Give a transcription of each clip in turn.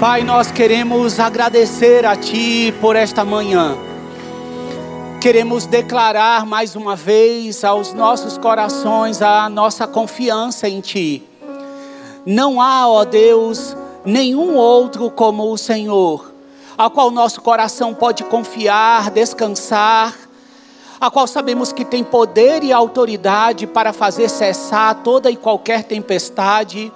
Pai, nós queremos agradecer a Ti por esta manhã. Queremos declarar mais uma vez aos nossos corações a nossa confiança em Ti. Não há, ó Deus, nenhum outro como o Senhor, ao qual nosso coração pode confiar, descansar, a qual sabemos que tem poder e autoridade para fazer cessar toda e qualquer tempestade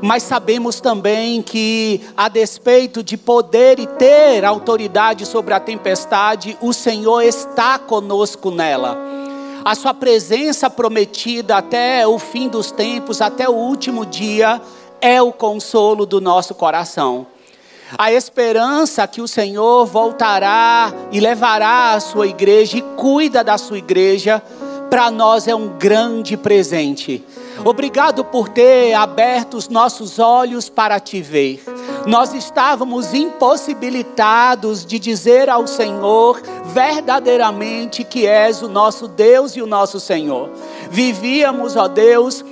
mas sabemos também que, a despeito de poder e ter autoridade sobre a tempestade, o Senhor está conosco nela. A Sua presença prometida até o fim dos tempos, até o último dia, é o consolo do nosso coração. A esperança que o Senhor voltará e levará a sua igreja e cuida da sua igreja, para nós é um grande presente. Obrigado por ter aberto os nossos olhos para te ver. Nós estávamos impossibilitados de dizer ao Senhor verdadeiramente que és o nosso Deus e o nosso Senhor. Vivíamos, ó Deus,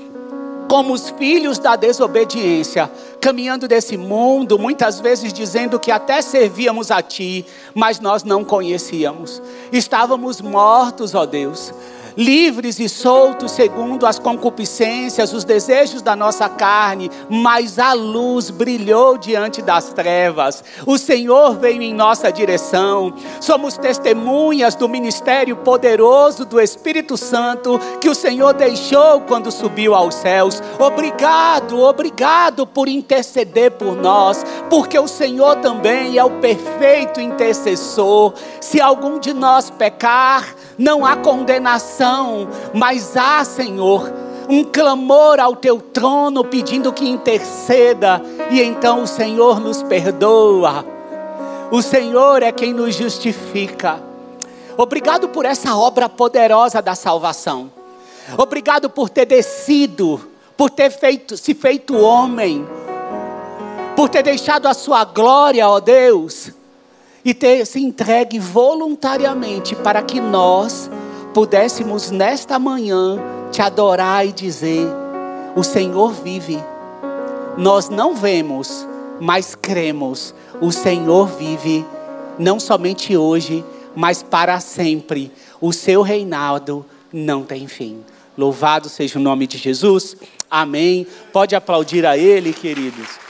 como os filhos da desobediência, caminhando desse mundo, muitas vezes dizendo que até servíamos a Ti, mas nós não conhecíamos. Estávamos mortos, ó Deus livres e soltos segundo as concupiscências, os desejos da nossa carne, mas a luz brilhou diante das trevas. O Senhor veio em nossa direção. Somos testemunhas do ministério poderoso do Espírito Santo que o Senhor deixou quando subiu aos céus. Obrigado, obrigado por interceder por nós, porque o Senhor também é o perfeito intercessor. Se algum de nós pecar, não há condenação, mas há, Senhor, um clamor ao teu trono pedindo que interceda, e então o Senhor nos perdoa. O Senhor é quem nos justifica. Obrigado por essa obra poderosa da salvação. Obrigado por ter descido, por ter feito, se feito homem, por ter deixado a sua glória, ó Deus e ter se entregue voluntariamente para que nós pudéssemos nesta manhã te adorar e dizer: O Senhor vive. Nós não vemos, mas cremos. O Senhor vive, não somente hoje, mas para sempre. O seu reinado não tem fim. Louvado seja o nome de Jesus. Amém. Pode aplaudir a Ele, queridos.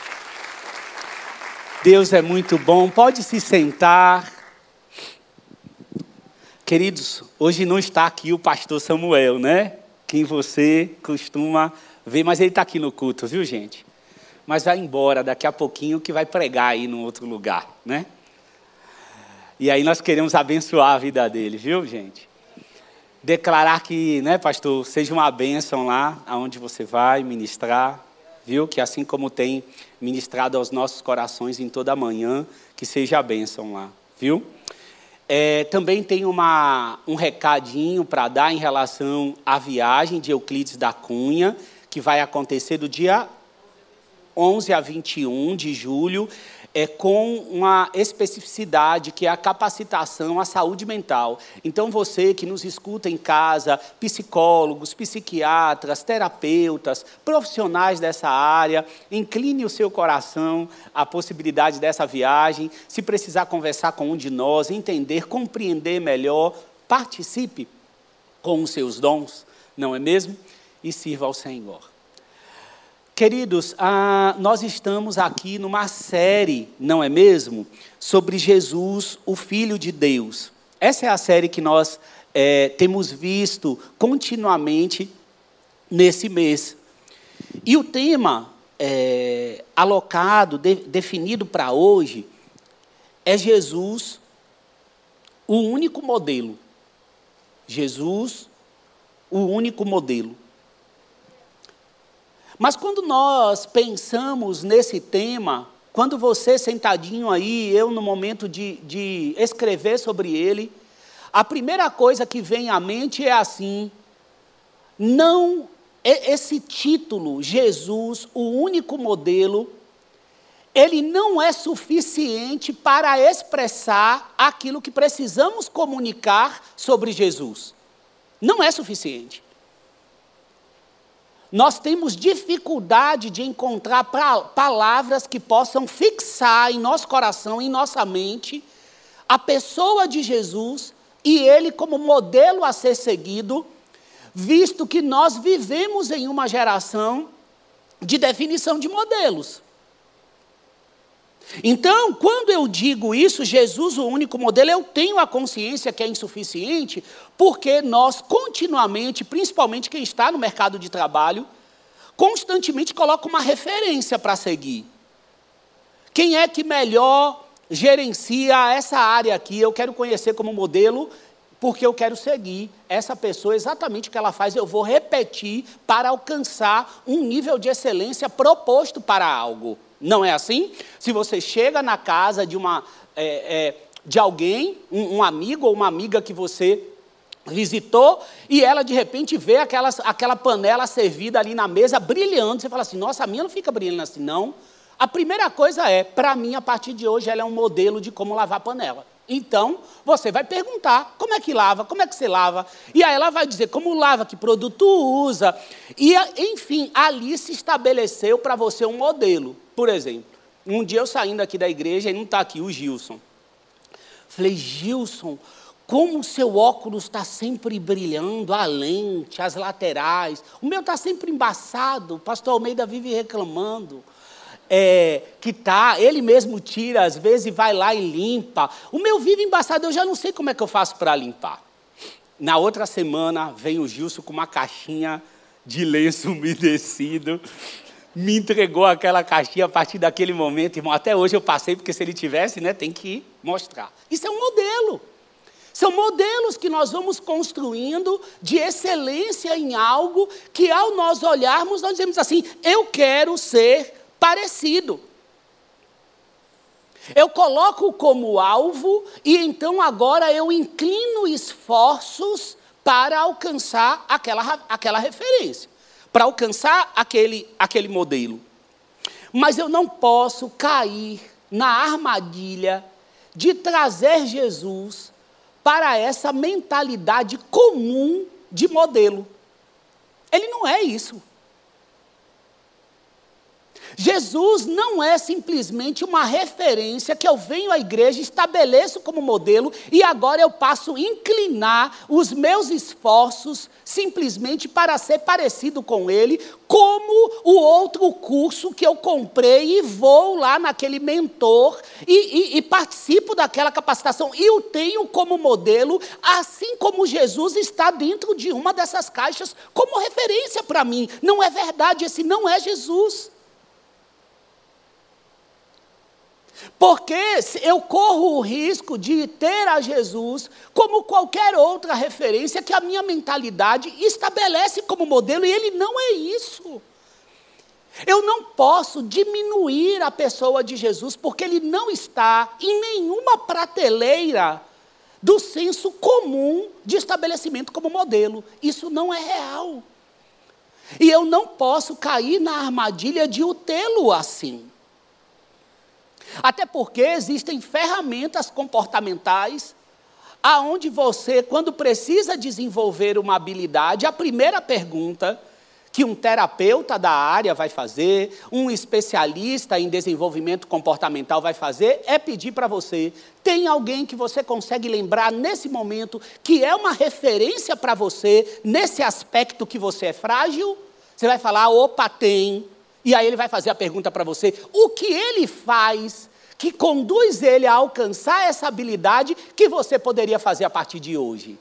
Deus é muito bom. Pode se sentar. Queridos, hoje não está aqui o pastor Samuel, né? Quem você costuma ver, mas ele está aqui no culto, viu, gente? Mas vai embora daqui a pouquinho que vai pregar aí num outro lugar, né? E aí nós queremos abençoar a vida dele, viu, gente? Declarar que, né, pastor, seja uma bênção lá aonde você vai ministrar, viu? Que assim como tem ministrado aos nossos corações em toda a manhã, que seja a bênção lá, viu? É, também tem uma, um recadinho para dar em relação à viagem de Euclides da Cunha, que vai acontecer do dia 11 a 21 de julho é, com uma especificidade que é a capacitação à saúde mental. Então, você que nos escuta em casa, psicólogos, psiquiatras, terapeutas, profissionais dessa área, incline o seu coração à possibilidade dessa viagem. Se precisar conversar com um de nós, entender, compreender melhor, participe com os seus dons, não é mesmo? E sirva ao Senhor. Queridos, ah, nós estamos aqui numa série, não é mesmo? Sobre Jesus, o Filho de Deus. Essa é a série que nós é, temos visto continuamente nesse mês. E o tema é, alocado, de, definido para hoje, é Jesus, o único modelo. Jesus, o único modelo. Mas quando nós pensamos nesse tema, quando você sentadinho aí, eu no momento de, de escrever sobre ele, a primeira coisa que vem à mente é assim: não, esse título, Jesus, o único modelo, ele não é suficiente para expressar aquilo que precisamos comunicar sobre Jesus. Não é suficiente. Nós temos dificuldade de encontrar palavras que possam fixar em nosso coração, em nossa mente, a pessoa de Jesus e ele como modelo a ser seguido, visto que nós vivemos em uma geração de definição de modelos. Então, quando eu digo isso, Jesus, o único modelo, eu tenho a consciência que é insuficiente, porque nós continuamente, principalmente quem está no mercado de trabalho, constantemente coloca uma referência para seguir. Quem é que melhor gerencia essa área aqui? Eu quero conhecer como modelo, porque eu quero seguir essa pessoa, exatamente o que ela faz, eu vou repetir para alcançar um nível de excelência proposto para algo. Não é assim? Se você chega na casa de, uma, é, é, de alguém, um, um amigo ou uma amiga que você visitou e ela de repente vê aquela, aquela panela servida ali na mesa brilhando. Você fala assim: nossa, a minha não fica brilhando assim, não. A primeira coisa é, para mim, a partir de hoje, ela é um modelo de como lavar panela. Então, você vai perguntar como é que lava, como é que você lava. E aí ela vai dizer como lava, que produto usa. E, enfim, ali se estabeleceu para você um modelo. Por exemplo, um dia eu saindo aqui da igreja, e não está aqui o Gilson. Falei, Gilson, como o seu óculos está sempre brilhando, a lente, as laterais. O meu está sempre embaçado. O pastor Almeida vive reclamando. É, que tá, ele mesmo tira, às vezes vai lá e limpa. O meu vive embaçado, eu já não sei como é que eu faço para limpar. Na outra semana, vem o Gilson com uma caixinha de lenço umedecido me entregou aquela caixinha a partir daquele momento, irmão. Até hoje eu passei, porque se ele tivesse, né, tem que mostrar. Isso é um modelo. São modelos que nós vamos construindo de excelência em algo que, ao nós olharmos, nós dizemos assim: eu quero ser parecido. Eu coloco como alvo e então agora eu inclino esforços para alcançar aquela, aquela referência para alcançar aquele, aquele modelo. Mas eu não posso cair na armadilha de trazer Jesus para essa mentalidade comum de modelo. Ele não é isso. Jesus não é simplesmente uma referência que eu venho à igreja, estabeleço como modelo e agora eu passo a inclinar os meus esforços simplesmente para ser parecido com ele, como o outro curso que eu comprei e vou lá naquele mentor e, e, e participo daquela capacitação e o tenho como modelo, assim como Jesus está dentro de uma dessas caixas como referência para mim. Não é verdade, esse não é Jesus. Porque eu corro o risco de ter a Jesus como qualquer outra referência que a minha mentalidade estabelece como modelo, e ele não é isso. Eu não posso diminuir a pessoa de Jesus, porque ele não está em nenhuma prateleira do senso comum de estabelecimento como modelo. Isso não é real. E eu não posso cair na armadilha de o tê-lo assim. Até porque existem ferramentas comportamentais aonde você, quando precisa desenvolver uma habilidade, a primeira pergunta que um terapeuta da área vai fazer, um especialista em desenvolvimento comportamental vai fazer, é pedir para você: tem alguém que você consegue lembrar nesse momento que é uma referência para você nesse aspecto que você é frágil? Você vai falar: opa, tem. E aí ele vai fazer a pergunta para você: o que ele faz que conduz ele a alcançar essa habilidade que você poderia fazer a partir de hoje?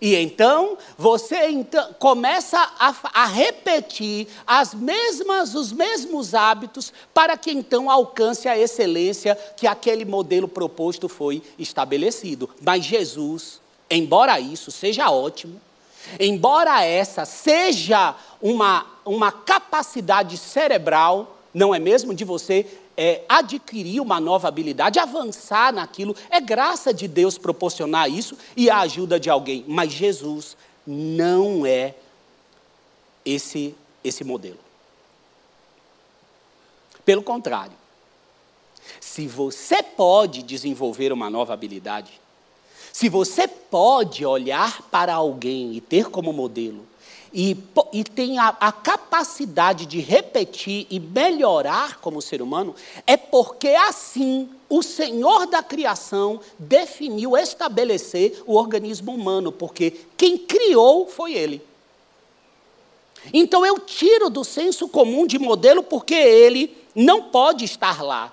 E então você então, começa a, a, repetir as mesmas, os mesmos hábitos para que então alcance a excelência que aquele modelo proposto foi estabelecido. Mas Jesus, embora isso seja ótimo, embora essa seja uma, uma capacidade cerebral, não é mesmo? De você é, adquirir uma nova habilidade, avançar naquilo. É graça de Deus proporcionar isso e a ajuda de alguém. Mas Jesus não é esse, esse modelo. Pelo contrário, se você pode desenvolver uma nova habilidade, se você pode olhar para alguém e ter como modelo, e, e tem a, a capacidade de repetir e melhorar como ser humano, é porque assim o Senhor da criação definiu estabelecer o organismo humano, porque quem criou foi Ele. Então eu tiro do senso comum de modelo porque ele não pode estar lá.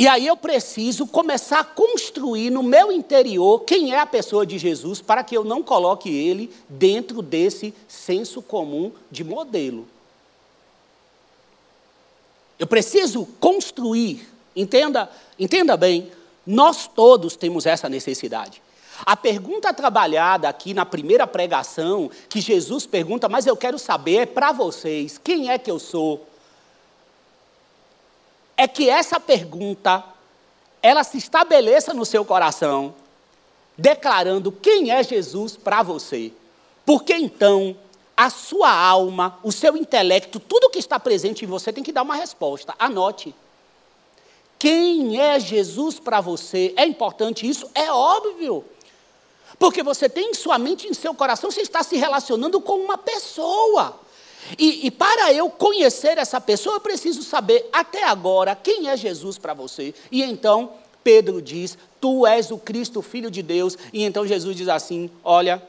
E aí eu preciso começar a construir no meu interior quem é a pessoa de Jesus para que eu não coloque ele dentro desse senso comum de modelo. Eu preciso construir, entenda, entenda bem, nós todos temos essa necessidade. A pergunta trabalhada aqui na primeira pregação, que Jesus pergunta, mas eu quero saber é para vocês, quem é que eu sou? É que essa pergunta, ela se estabeleça no seu coração, declarando quem é Jesus para você. Porque então, a sua alma, o seu intelecto, tudo que está presente em você tem que dar uma resposta. Anote. Quem é Jesus para você? É importante isso? É óbvio. Porque você tem em sua mente, em seu coração, você está se relacionando com uma pessoa. E, e, para eu conhecer essa pessoa, eu preciso saber até agora quem é Jesus para você. E então Pedro diz: Tu és o Cristo, filho de Deus. E então Jesus diz assim: Olha,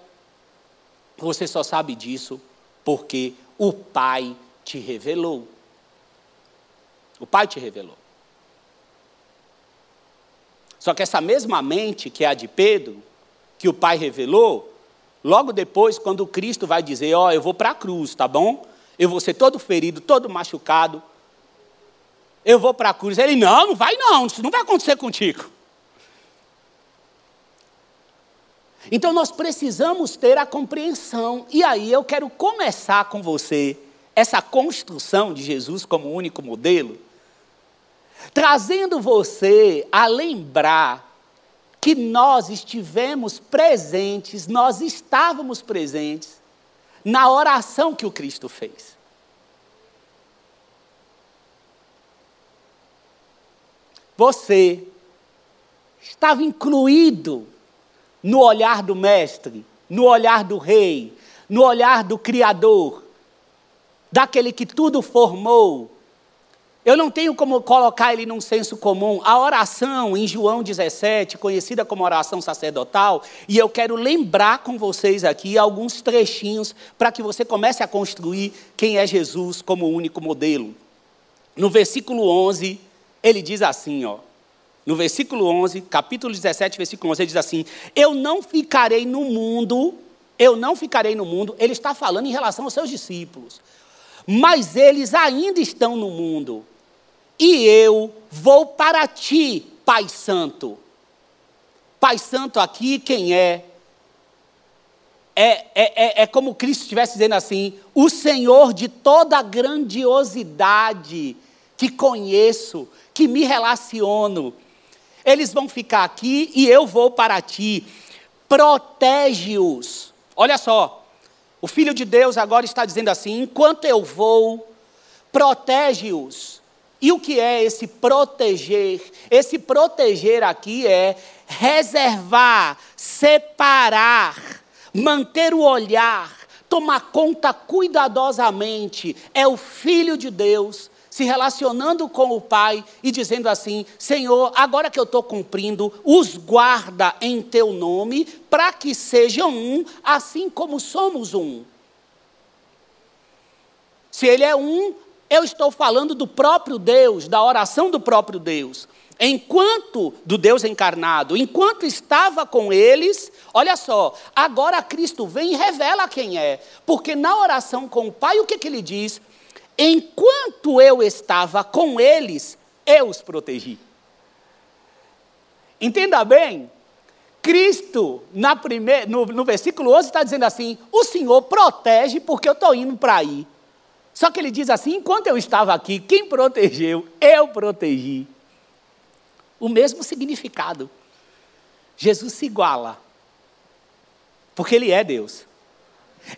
você só sabe disso porque o Pai te revelou. O Pai te revelou. Só que essa mesma mente que é a de Pedro, que o Pai revelou, logo depois, quando Cristo vai dizer: Ó, oh, eu vou para a cruz, tá bom? Eu vou ser todo ferido, todo machucado. Eu vou para a cruz. Ele: Não, não vai não, isso não vai acontecer contigo. Então nós precisamos ter a compreensão. E aí eu quero começar com você essa construção de Jesus como único modelo, trazendo você a lembrar que nós estivemos presentes, nós estávamos presentes na oração que o Cristo fez. Você estava incluído no olhar do Mestre, no olhar do Rei, no olhar do Criador, daquele que tudo formou, eu não tenho como colocar ele num senso comum. A oração em João 17, conhecida como oração sacerdotal, e eu quero lembrar com vocês aqui alguns trechinhos para que você comece a construir quem é Jesus como único modelo. No versículo 11, ele diz assim, ó. No versículo 11, capítulo 17, versículo 11, ele diz assim: Eu não ficarei no mundo, eu não ficarei no mundo. Ele está falando em relação aos seus discípulos. Mas eles ainda estão no mundo e eu vou para ti, Pai Santo. Pai Santo aqui, quem é? É, é, é, é como Cristo estivesse dizendo assim: o Senhor de toda a grandiosidade que conheço, que me relaciono. Eles vão ficar aqui e eu vou para ti. Protege-os. Olha só, o Filho de Deus agora está dizendo assim: enquanto eu vou, protege-os e o que é esse proteger? Esse proteger aqui é reservar, separar, manter o olhar, tomar conta cuidadosamente. É o Filho de Deus se relacionando com o Pai e dizendo assim: Senhor, agora que eu estou cumprindo, os guarda em teu nome, para que sejam um, assim como somos um. Se ele é um, eu estou falando do próprio Deus, da oração do próprio Deus. Enquanto, do Deus encarnado, enquanto estava com eles, olha só, agora Cristo vem e revela quem é. Porque na oração com o Pai, o que, que ele diz? Enquanto eu estava com eles, eu os protegi. Entenda bem, Cristo, na primeir, no, no versículo 11, está dizendo assim: o Senhor protege porque eu estou indo para aí. Só que ele diz assim: enquanto eu estava aqui, quem protegeu? Eu protegi. O mesmo significado. Jesus se iguala, porque Ele é Deus.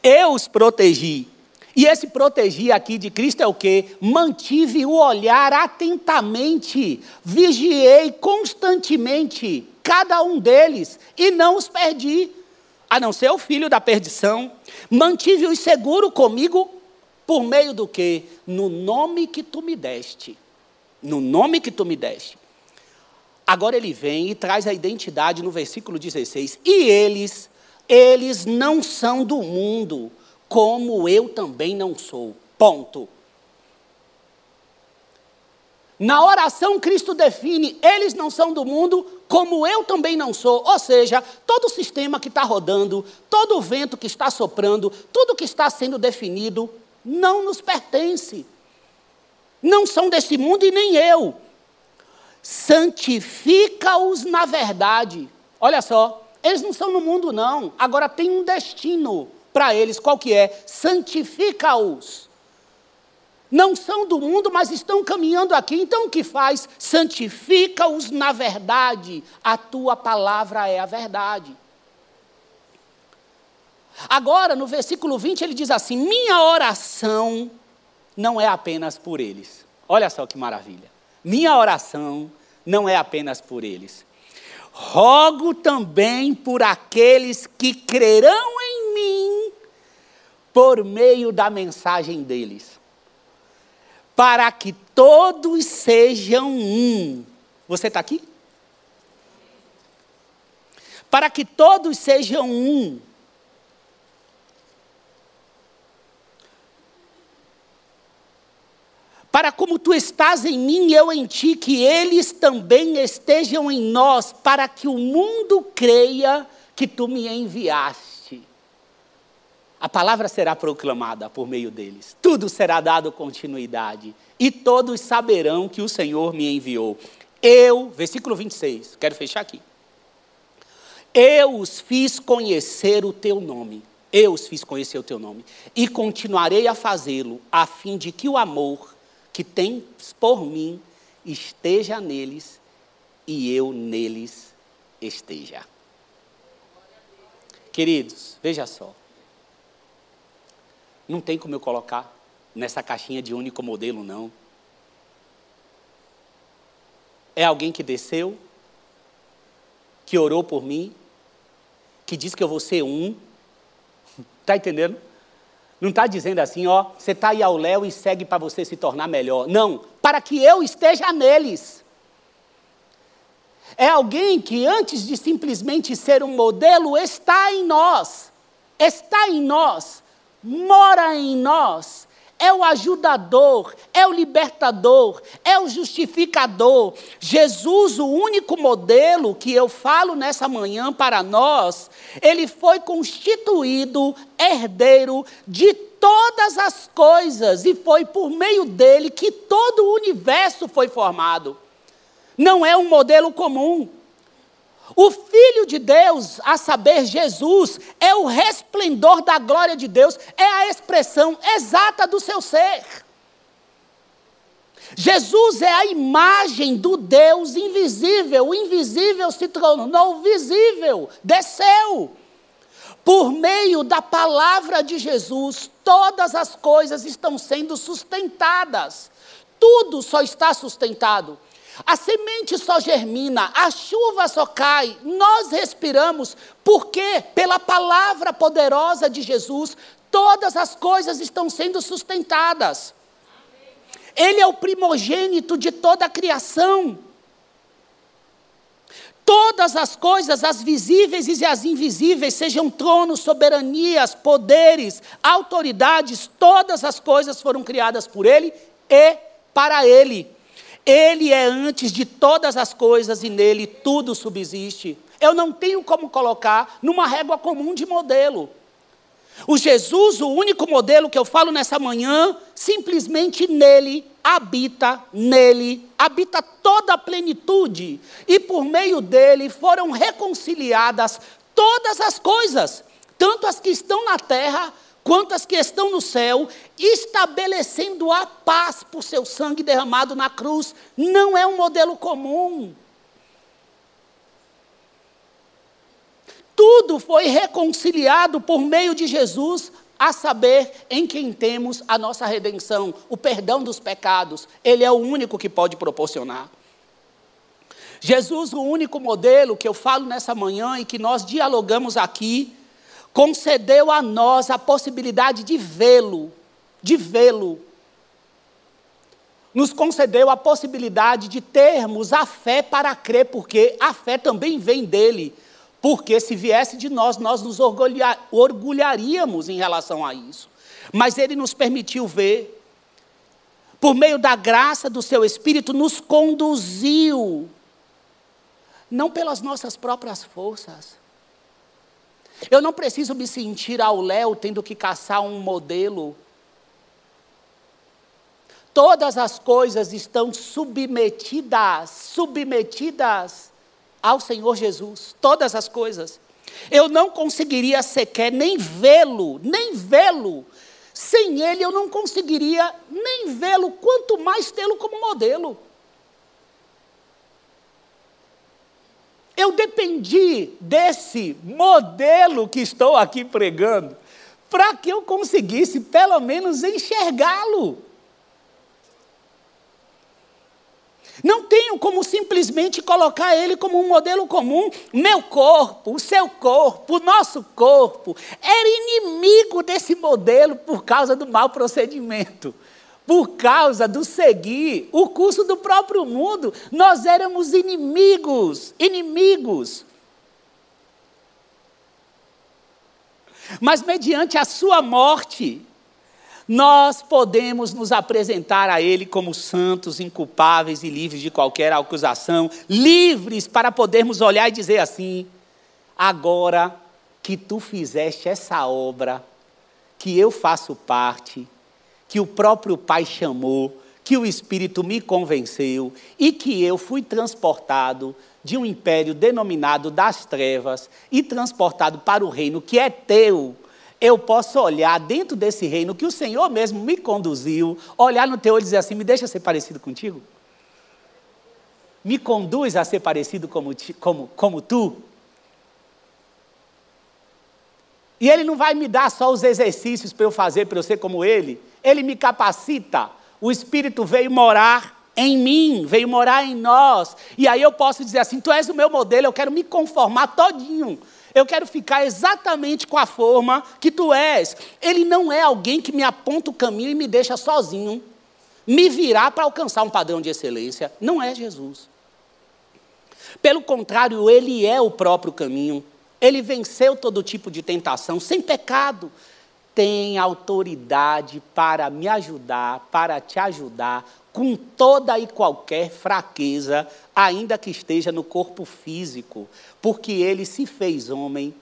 Eu os protegi. E esse proteger aqui de Cristo é o que? Mantive o olhar atentamente, vigiei constantemente cada um deles e não os perdi. a não ser o filho da perdição. Mantive-os seguro comigo por meio do que? No nome que tu me deste. No nome que tu me deste. Agora ele vem e traz a identidade no versículo 16. E eles, eles não são do mundo, como eu também não sou. Ponto. Na oração, Cristo define: eles não são do mundo, como eu também não sou. Ou seja, todo o sistema que está rodando, todo o vento que está soprando, tudo que está sendo definido, não nos pertence. Não são desse mundo e nem eu. Santifica-os na verdade. Olha só, eles não são no mundo, não. Agora tem um destino para eles. Qual que é? Santifica-os não são do mundo, mas estão caminhando aqui. Então o que faz? Santifica-os na verdade. A tua palavra é a verdade. Agora, no versículo 20, ele diz assim: Minha oração não é apenas por eles. Olha só que maravilha. Minha oração não é apenas por eles. Rogo também por aqueles que crerão em mim por meio da mensagem deles para que todos sejam um. Você está aqui? Para que todos sejam um. Para como tu estás em mim e eu em ti, que eles também estejam em nós, para que o mundo creia que tu me enviaste a palavra será proclamada por meio deles. Tudo será dado continuidade. E todos saberão que o Senhor me enviou. Eu, versículo 26, quero fechar aqui. Eu os fiz conhecer o teu nome. Eu os fiz conhecer o teu nome. E continuarei a fazê-lo, a fim de que o amor que tens por mim esteja neles e eu neles esteja. Queridos, veja só. Não tem como eu colocar nessa caixinha de único modelo, não. É alguém que desceu, que orou por mim, que diz que eu vou ser um. Está entendendo? Não está dizendo assim, ó, você está aí ao léu e segue para você se tornar melhor. Não, para que eu esteja neles. É alguém que antes de simplesmente ser um modelo, está em nós. Está em nós mora em nós, é o ajudador, é o libertador, é o justificador. Jesus, o único modelo que eu falo nessa manhã para nós, ele foi constituído herdeiro de todas as coisas e foi por meio dele que todo o universo foi formado. Não é um modelo comum. O Filho de Deus, a saber, Jesus, é o resplendor da glória de Deus, é a expressão exata do seu ser. Jesus é a imagem do Deus invisível. O invisível se tornou visível, desceu. Por meio da palavra de Jesus, todas as coisas estão sendo sustentadas. Tudo só está sustentado. A semente só germina, a chuva só cai, nós respiramos, porque pela palavra poderosa de Jesus, todas as coisas estão sendo sustentadas. Ele é o primogênito de toda a criação. Todas as coisas, as visíveis e as invisíveis, sejam tronos, soberanias, poderes, autoridades, todas as coisas foram criadas por Ele e para Ele. Ele é antes de todas as coisas e nele tudo subsiste. Eu não tenho como colocar numa régua comum de modelo. O Jesus, o único modelo que eu falo nessa manhã, simplesmente nele habita, nele habita toda a plenitude, e por meio dele foram reconciliadas todas as coisas, tanto as que estão na terra quanto as que estão no céu, estabelecendo a paz por seu sangue derramado na cruz. Não é um modelo comum. Tudo foi reconciliado por meio de Jesus, a saber, em quem temos a nossa redenção, o perdão dos pecados. Ele é o único que pode proporcionar. Jesus, o único modelo que eu falo nessa manhã e que nós dialogamos aqui, concedeu a nós a possibilidade de vê-lo, de vê-lo. Nos concedeu a possibilidade de termos a fé para crer, porque a fé também vem dele. Porque se viesse de nós, nós nos orgulharíamos em relação a isso. Mas ele nos permitiu ver, por meio da graça do seu Espírito, nos conduziu, não pelas nossas próprias forças, eu não preciso me sentir ao léu tendo que caçar um modelo. Todas as coisas estão submetidas, submetidas ao Senhor Jesus. Todas as coisas. Eu não conseguiria sequer nem vê-lo, nem vê-lo. Sem ele eu não conseguiria nem vê-lo, quanto mais tê-lo como modelo. Eu dependi desse modelo que estou aqui pregando para que eu conseguisse pelo menos enxergá-lo. Não tenho como simplesmente colocar ele como um modelo comum. Meu corpo, o seu corpo, o nosso corpo, era inimigo desse modelo por causa do mau procedimento por causa do seguir o curso do próprio mundo, nós éramos inimigos, inimigos. Mas mediante a sua morte, nós podemos nos apresentar a Ele como santos, inculpáveis e livres de qualquer acusação, livres para podermos olhar e dizer assim: agora que tu fizeste essa obra, que eu faço parte, que o próprio Pai chamou, que o Espírito me convenceu e que eu fui transportado de um império denominado das trevas e transportado para o reino que é teu. Eu posso olhar dentro desse reino que o Senhor mesmo me conduziu, olhar no teu olho e dizer assim: me deixa ser parecido contigo? Me conduz a ser parecido como, como, como tu? E Ele não vai me dar só os exercícios para eu fazer, para eu ser como Ele ele me capacita. O Espírito veio morar em mim, veio morar em nós. E aí eu posso dizer assim: Tu és o meu modelo, eu quero me conformar todinho. Eu quero ficar exatamente com a forma que tu és. Ele não é alguém que me aponta o caminho e me deixa sozinho, me virar para alcançar um padrão de excelência. Não é Jesus. Pelo contrário, ele é o próprio caminho. Ele venceu todo tipo de tentação sem pecado tem autoridade para me ajudar, para te ajudar com toda e qualquer fraqueza, ainda que esteja no corpo físico, porque ele se fez homem.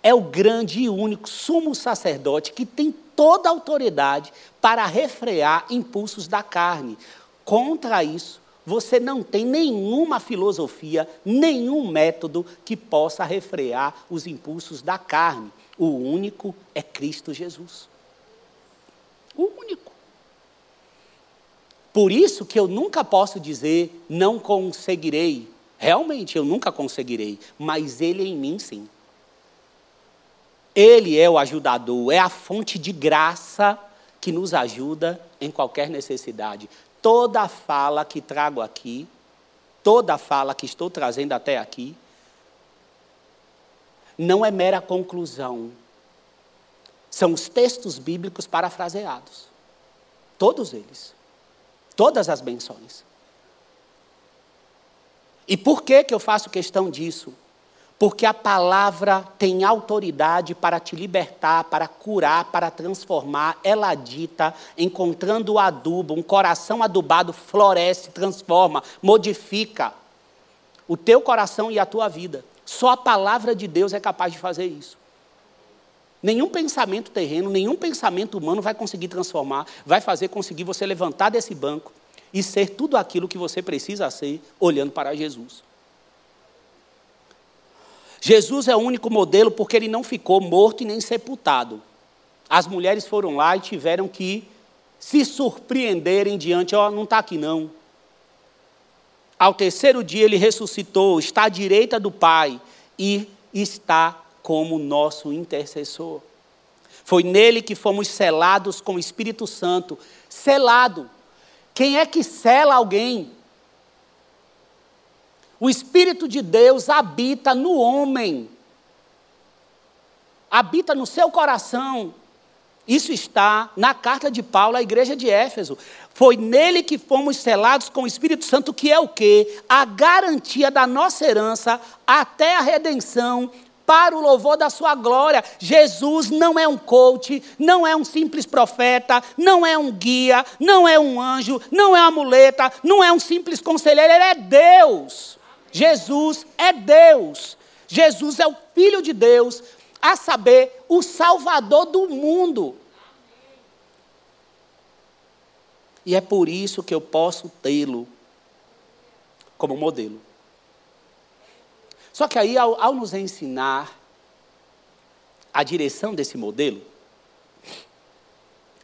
É o grande e único sumo sacerdote que tem toda a autoridade para refrear impulsos da carne. Contra isso, você não tem nenhuma filosofia, nenhum método que possa refrear os impulsos da carne. O único é Cristo Jesus. O único. Por isso que eu nunca posso dizer não conseguirei. Realmente eu nunca conseguirei, mas Ele em mim sim. Ele é o ajudador, é a fonte de graça que nos ajuda em qualquer necessidade. Toda fala que trago aqui, toda fala que estou trazendo até aqui, não é mera conclusão. São os textos bíblicos parafraseados. Todos eles. Todas as benções. E por que, que eu faço questão disso? Porque a palavra tem autoridade para te libertar, para curar, para transformar. Ela dita, encontrando o adubo, um coração adubado floresce, transforma, modifica o teu coração e a tua vida. Só a palavra de Deus é capaz de fazer isso. Nenhum pensamento terreno, nenhum pensamento humano vai conseguir transformar, vai fazer conseguir você levantar desse banco e ser tudo aquilo que você precisa ser olhando para Jesus. Jesus é o único modelo porque ele não ficou morto e nem sepultado. As mulheres foram lá e tiveram que se surpreenderem diante, ó, oh, não está aqui não. Ao terceiro dia ele ressuscitou, está à direita do Pai e está como nosso intercessor. Foi nele que fomos selados com o Espírito Santo. Selado. Quem é que sela alguém? O Espírito de Deus habita no homem. habita no seu coração. Isso está na carta de Paulo à igreja de Éfeso. Foi nele que fomos selados com o Espírito Santo, que é o quê? A garantia da nossa herança até a redenção para o louvor da sua glória. Jesus não é um coach, não é um simples profeta, não é um guia, não é um anjo, não é uma muleta, não é um simples conselheiro, ele é Deus. Jesus é Deus. Jesus é o Filho de Deus, a saber, o Salvador do mundo. E é por isso que eu posso tê-lo como modelo. Só que aí, ao, ao, nos ensinar a direção desse modelo,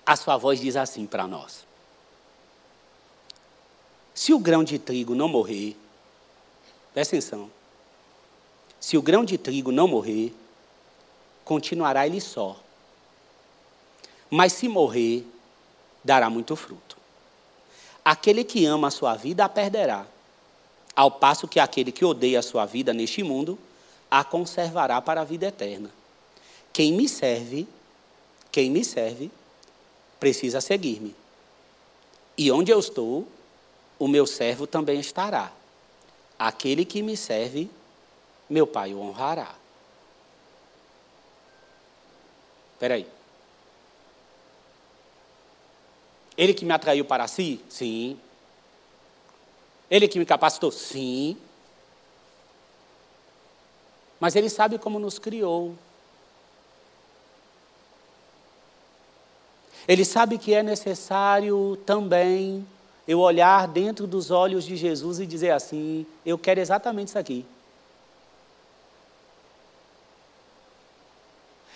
a sua voz diz assim para nós: se o grão de trigo não morrer, presta atenção, se o grão de trigo não morrer, continuará ele só. Mas se morrer, dará muito fruto. Aquele que ama a sua vida a perderá, ao passo que aquele que odeia a sua vida neste mundo a conservará para a vida eterna. Quem me serve, quem me serve, precisa seguir-me. E onde eu estou, o meu servo também estará. Aquele que me serve, meu Pai o honrará. Espera aí. Ele que me atraiu para si? Sim. Ele que me capacitou? Sim. Mas Ele sabe como nos criou. Ele sabe que é necessário também eu olhar dentro dos olhos de Jesus e dizer assim: eu quero exatamente isso aqui.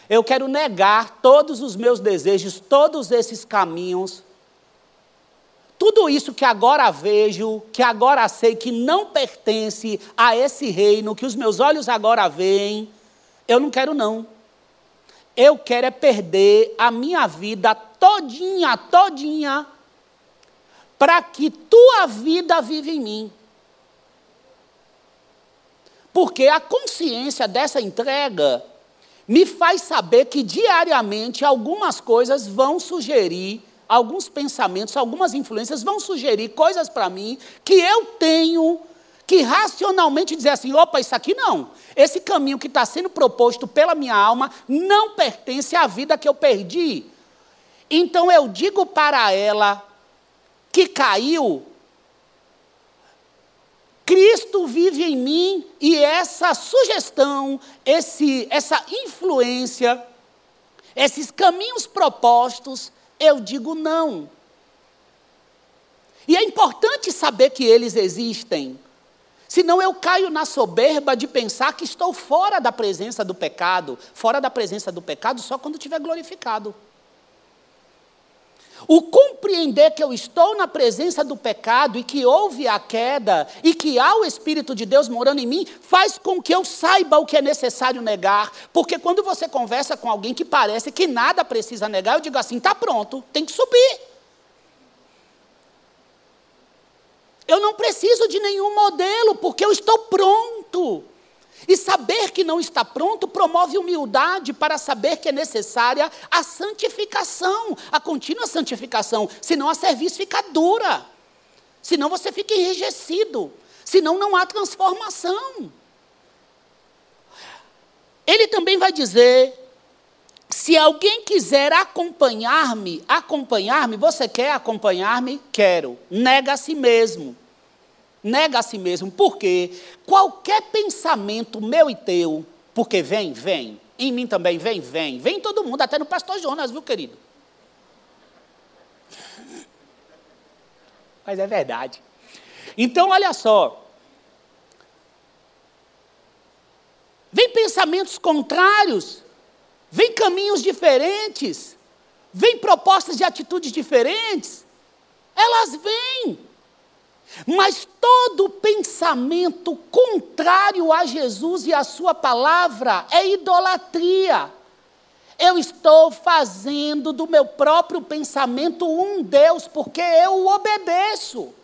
Eu quero negar todos os meus desejos, todos esses caminhos, tudo isso que agora vejo, que agora sei que não pertence a esse reino, que os meus olhos agora veem, eu não quero não. Eu quero é perder a minha vida todinha, todinha, para que tua vida vive em mim. Porque a consciência dessa entrega me faz saber que diariamente algumas coisas vão sugerir, alguns pensamentos, algumas influências vão sugerir coisas para mim que eu tenho que racionalmente dizer assim: opa, isso aqui não. Esse caminho que está sendo proposto pela minha alma não pertence à vida que eu perdi. Então eu digo para ela que caiu Cristo vive em mim e essa sugestão, esse, essa influência, esses caminhos propostos, eu digo não. E é importante saber que eles existem. Senão eu caio na soberba de pensar que estou fora da presença do pecado, fora da presença do pecado só quando estiver glorificado. O compreender que eu estou na presença do pecado e que houve a queda e que há o Espírito de Deus morando em mim, faz com que eu saiba o que é necessário negar. Porque quando você conversa com alguém que parece que nada precisa negar, eu digo assim: está pronto, tem que subir. Eu não preciso de nenhum modelo, porque eu estou pronto. E saber que não está pronto promove humildade para saber que é necessária a santificação, a contínua santificação, senão a serviço fica dura, senão você fica enrijecido, senão não há transformação. Ele também vai dizer: se alguém quiser acompanhar-me, acompanhar-me, você quer acompanhar-me? Quero. Nega a si mesmo nega a si mesmo, porque qualquer pensamento meu e teu, porque vem, vem, em mim também vem, vem, vem todo mundo, até no pastor Jonas, viu, querido? Mas é verdade. Então, olha só. Vem pensamentos contrários, vem caminhos diferentes, vem propostas de atitudes diferentes. Elas vêm. Mas todo pensamento contrário a Jesus e a Sua palavra é idolatria. Eu estou fazendo do meu próprio pensamento um Deus, porque eu o obedeço.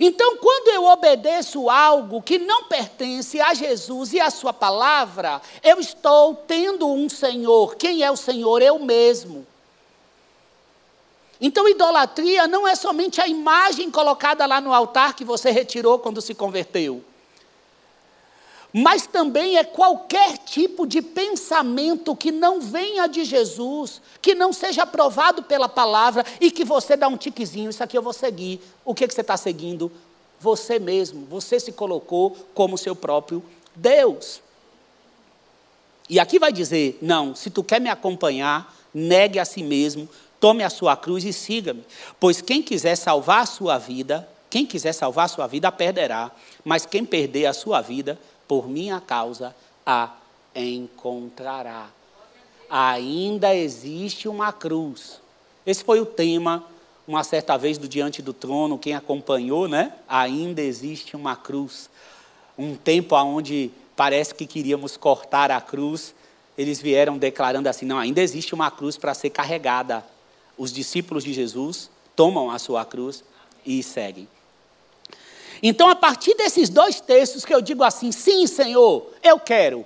Então, quando eu obedeço algo que não pertence a Jesus e a Sua palavra, eu estou tendo um Senhor. Quem é o Senhor? Eu mesmo. Então, idolatria não é somente a imagem colocada lá no altar que você retirou quando se converteu mas também é qualquer tipo de pensamento que não venha de Jesus, que não seja aprovado pela palavra e que você dá um tiquezinho, isso aqui eu vou seguir. O que, que você está seguindo? Você mesmo, você se colocou como seu próprio Deus. E aqui vai dizer: não, se tu quer me acompanhar, negue a si mesmo, tome a sua cruz e siga-me. Pois quem quiser salvar a sua vida, quem quiser salvar a sua vida, a perderá. Mas quem perder a sua vida, por minha causa a encontrará. Ainda existe uma cruz. Esse foi o tema, uma certa vez, do Diante do Trono, quem acompanhou, né? Ainda existe uma cruz. Um tempo onde parece que queríamos cortar a cruz, eles vieram declarando assim: não, ainda existe uma cruz para ser carregada. Os discípulos de Jesus tomam a sua cruz e seguem. Então, a partir desses dois textos que eu digo assim: sim, Senhor, eu quero.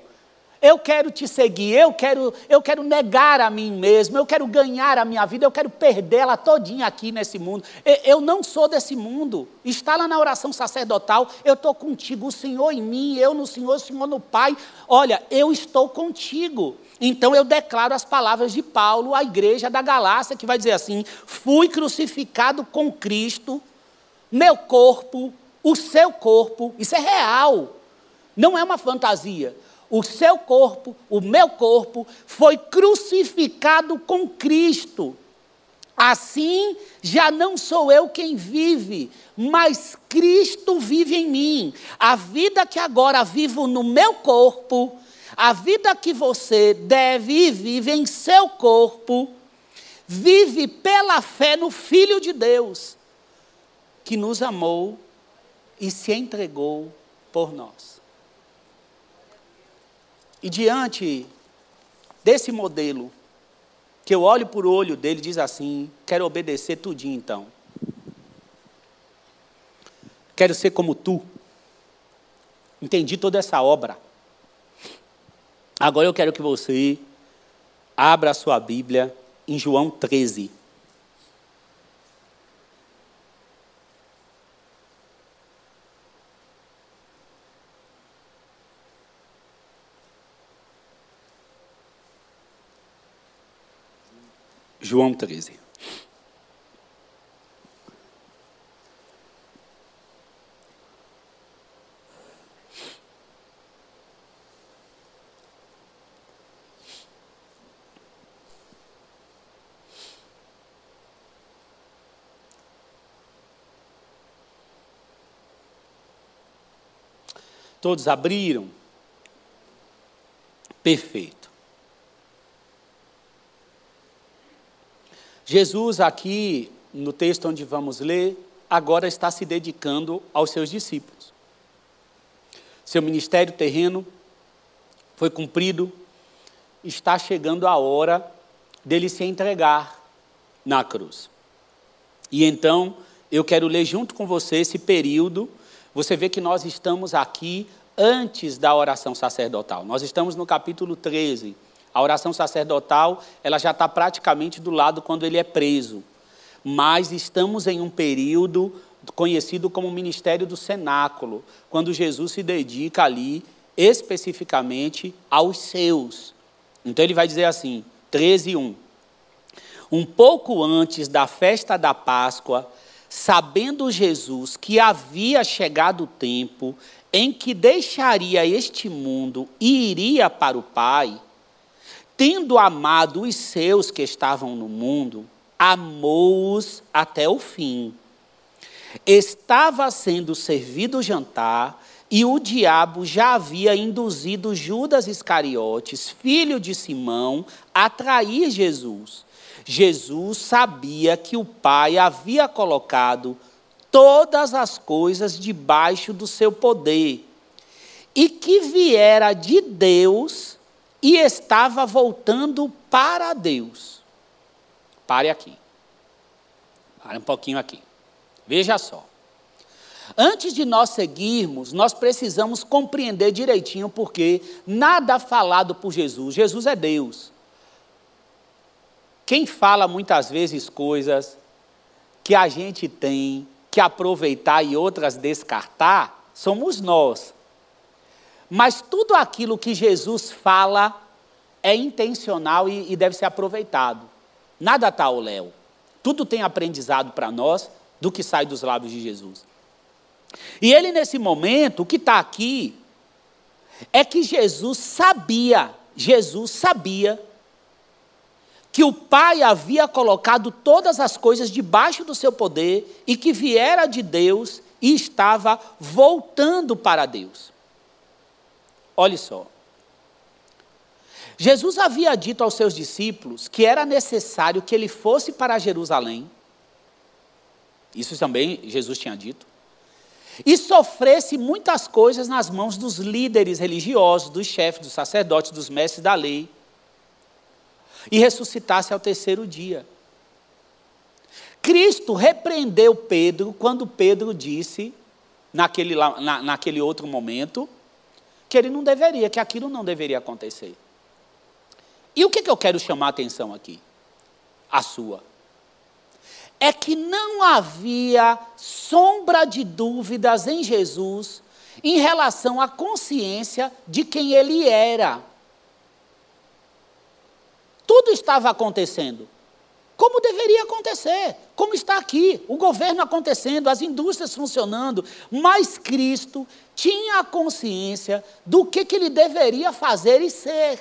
Eu quero te seguir, eu quero, eu quero negar a mim mesmo, eu quero ganhar a minha vida, eu quero perdê-la todinha aqui nesse mundo. Eu não sou desse mundo. Está lá na oração sacerdotal, eu estou contigo, o Senhor em mim, eu no Senhor, o Senhor no Pai. Olha, eu estou contigo. Então eu declaro as palavras de Paulo à igreja da Galácia, que vai dizer assim: fui crucificado com Cristo, meu corpo o seu corpo, isso é real, não é uma fantasia. O seu corpo, o meu corpo, foi crucificado com Cristo. Assim, já não sou eu quem vive, mas Cristo vive em mim. A vida que agora vivo no meu corpo, a vida que você deve e vive em seu corpo, vive pela fé no Filho de Deus, que nos amou e se entregou por nós. E diante desse modelo, que eu olho por olho dele diz assim: quero obedecer tudinho então. Quero ser como tu. Entendi toda essa obra. Agora eu quero que você abra a sua Bíblia em João 13. João 13. Todos abriram? Perfeito. Jesus, aqui no texto onde vamos ler, agora está se dedicando aos seus discípulos. Seu ministério terreno foi cumprido, está chegando a hora dele se entregar na cruz. E então, eu quero ler junto com você esse período. Você vê que nós estamos aqui antes da oração sacerdotal. Nós estamos no capítulo 13 a oração sacerdotal, ela já está praticamente do lado quando ele é preso. Mas estamos em um período conhecido como ministério do cenáculo, quando Jesus se dedica ali especificamente aos seus. Então ele vai dizer assim, 13, 1. Um pouco antes da festa da Páscoa, sabendo Jesus que havia chegado o tempo em que deixaria este mundo e iria para o Pai, tendo amado os seus que estavam no mundo, amou-os até o fim. Estava sendo servido o jantar e o diabo já havia induzido Judas Iscariotes, filho de Simão, a trair Jesus. Jesus sabia que o Pai havia colocado todas as coisas debaixo do seu poder e que viera de Deus e estava voltando para Deus. Pare aqui. Pare um pouquinho aqui. Veja só. Antes de nós seguirmos, nós precisamos compreender direitinho porque nada falado por Jesus, Jesus é Deus. Quem fala muitas vezes coisas que a gente tem que aproveitar e outras descartar, somos nós. Mas tudo aquilo que Jesus fala é intencional e, e deve ser aproveitado. Nada está ao léu. Tudo tem aprendizado para nós do que sai dos lábios de Jesus. E ele, nesse momento, o que está aqui, é que Jesus sabia, Jesus sabia, que o Pai havia colocado todas as coisas debaixo do seu poder e que viera de Deus e estava voltando para Deus. Olhe só. Jesus havia dito aos seus discípulos que era necessário que ele fosse para Jerusalém. Isso também Jesus tinha dito. E sofresse muitas coisas nas mãos dos líderes religiosos, dos chefes, dos sacerdotes, dos mestres da lei. E ressuscitasse ao terceiro dia. Cristo repreendeu Pedro quando Pedro disse, naquele, na, naquele outro momento, que ele não deveria, que aquilo não deveria acontecer. E o que, que eu quero chamar a atenção aqui? A sua. É que não havia sombra de dúvidas em Jesus em relação à consciência de quem ele era. Tudo estava acontecendo como deveria acontecer, como está aqui, o governo acontecendo, as indústrias funcionando, mas Cristo tinha a consciência do que, que ele deveria fazer e ser.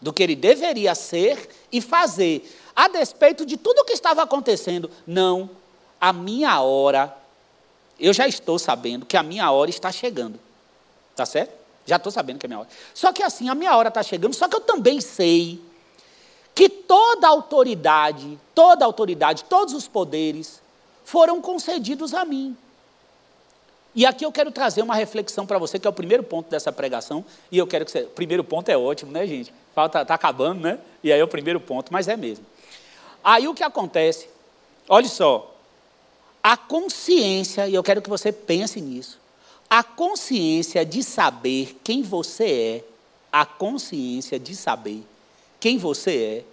Do que ele deveria ser e fazer, a despeito de tudo o que estava acontecendo. Não, a minha hora, eu já estou sabendo que a minha hora está chegando. Tá certo? Já estou sabendo que é a minha hora. Só que assim, a minha hora está chegando, só que eu também sei que toda autoridade, toda autoridade, todos os poderes foram concedidos a mim. E aqui eu quero trazer uma reflexão para você, que é o primeiro ponto dessa pregação, e eu quero que você. Primeiro ponto é ótimo, né, gente? Falta, está acabando, né? E aí é o primeiro ponto, mas é mesmo. Aí o que acontece? Olha só. A consciência, e eu quero que você pense nisso, a consciência de saber quem você é, a consciência de saber quem você é,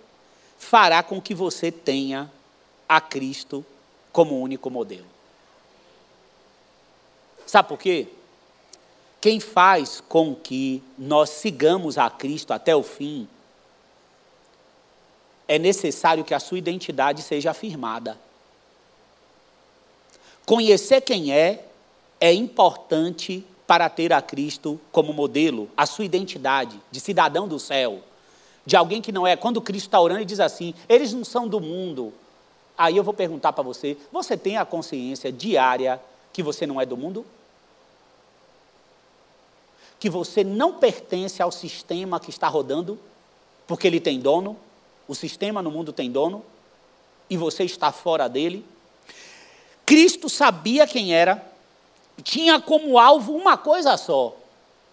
fará com que você tenha a Cristo como único modelo. Sabe por quê? Quem faz com que nós sigamos a Cristo até o fim, é necessário que a sua identidade seja afirmada. Conhecer quem é é importante para ter a Cristo como modelo, a sua identidade de cidadão do céu de alguém que não é. Quando Cristo está orando e diz assim: eles não são do mundo. Aí eu vou perguntar para você: você tem a consciência diária que você não é do mundo? Que você não pertence ao sistema que está rodando, porque ele tem dono, o sistema no mundo tem dono, e você está fora dele? Cristo sabia quem era, tinha como alvo uma coisa só.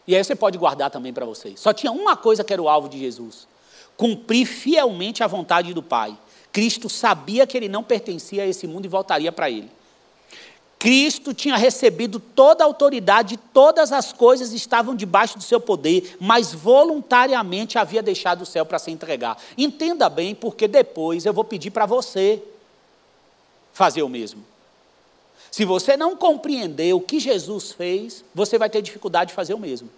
E aí você pode guardar também para vocês. Só tinha uma coisa que era o alvo de Jesus cumprir fielmente a vontade do Pai. Cristo sabia que ele não pertencia a esse mundo e voltaria para ele. Cristo tinha recebido toda a autoridade, todas as coisas estavam debaixo do seu poder, mas voluntariamente havia deixado o céu para se entregar. Entenda bem, porque depois eu vou pedir para você fazer o mesmo. Se você não compreender o que Jesus fez, você vai ter dificuldade de fazer o mesmo.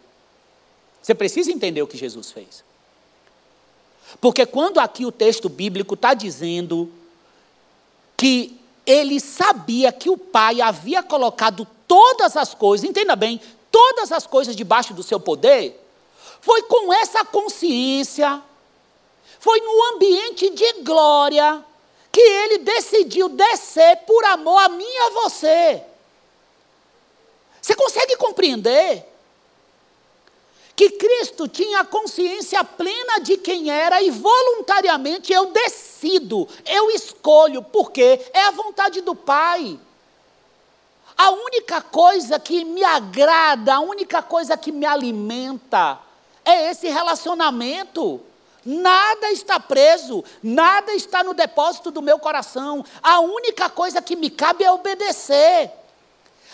Você precisa entender o que Jesus fez. Porque quando aqui o texto bíblico está dizendo que ele sabia que o pai havia colocado todas as coisas, entenda bem, todas as coisas debaixo do seu poder, foi com essa consciência, foi no ambiente de glória, que ele decidiu descer por amor a mim e a você. Você consegue compreender? Que Cristo tinha consciência plena de quem era e voluntariamente eu decido, eu escolho, porque é a vontade do Pai. A única coisa que me agrada, a única coisa que me alimenta é esse relacionamento. Nada está preso, nada está no depósito do meu coração. A única coisa que me cabe é obedecer.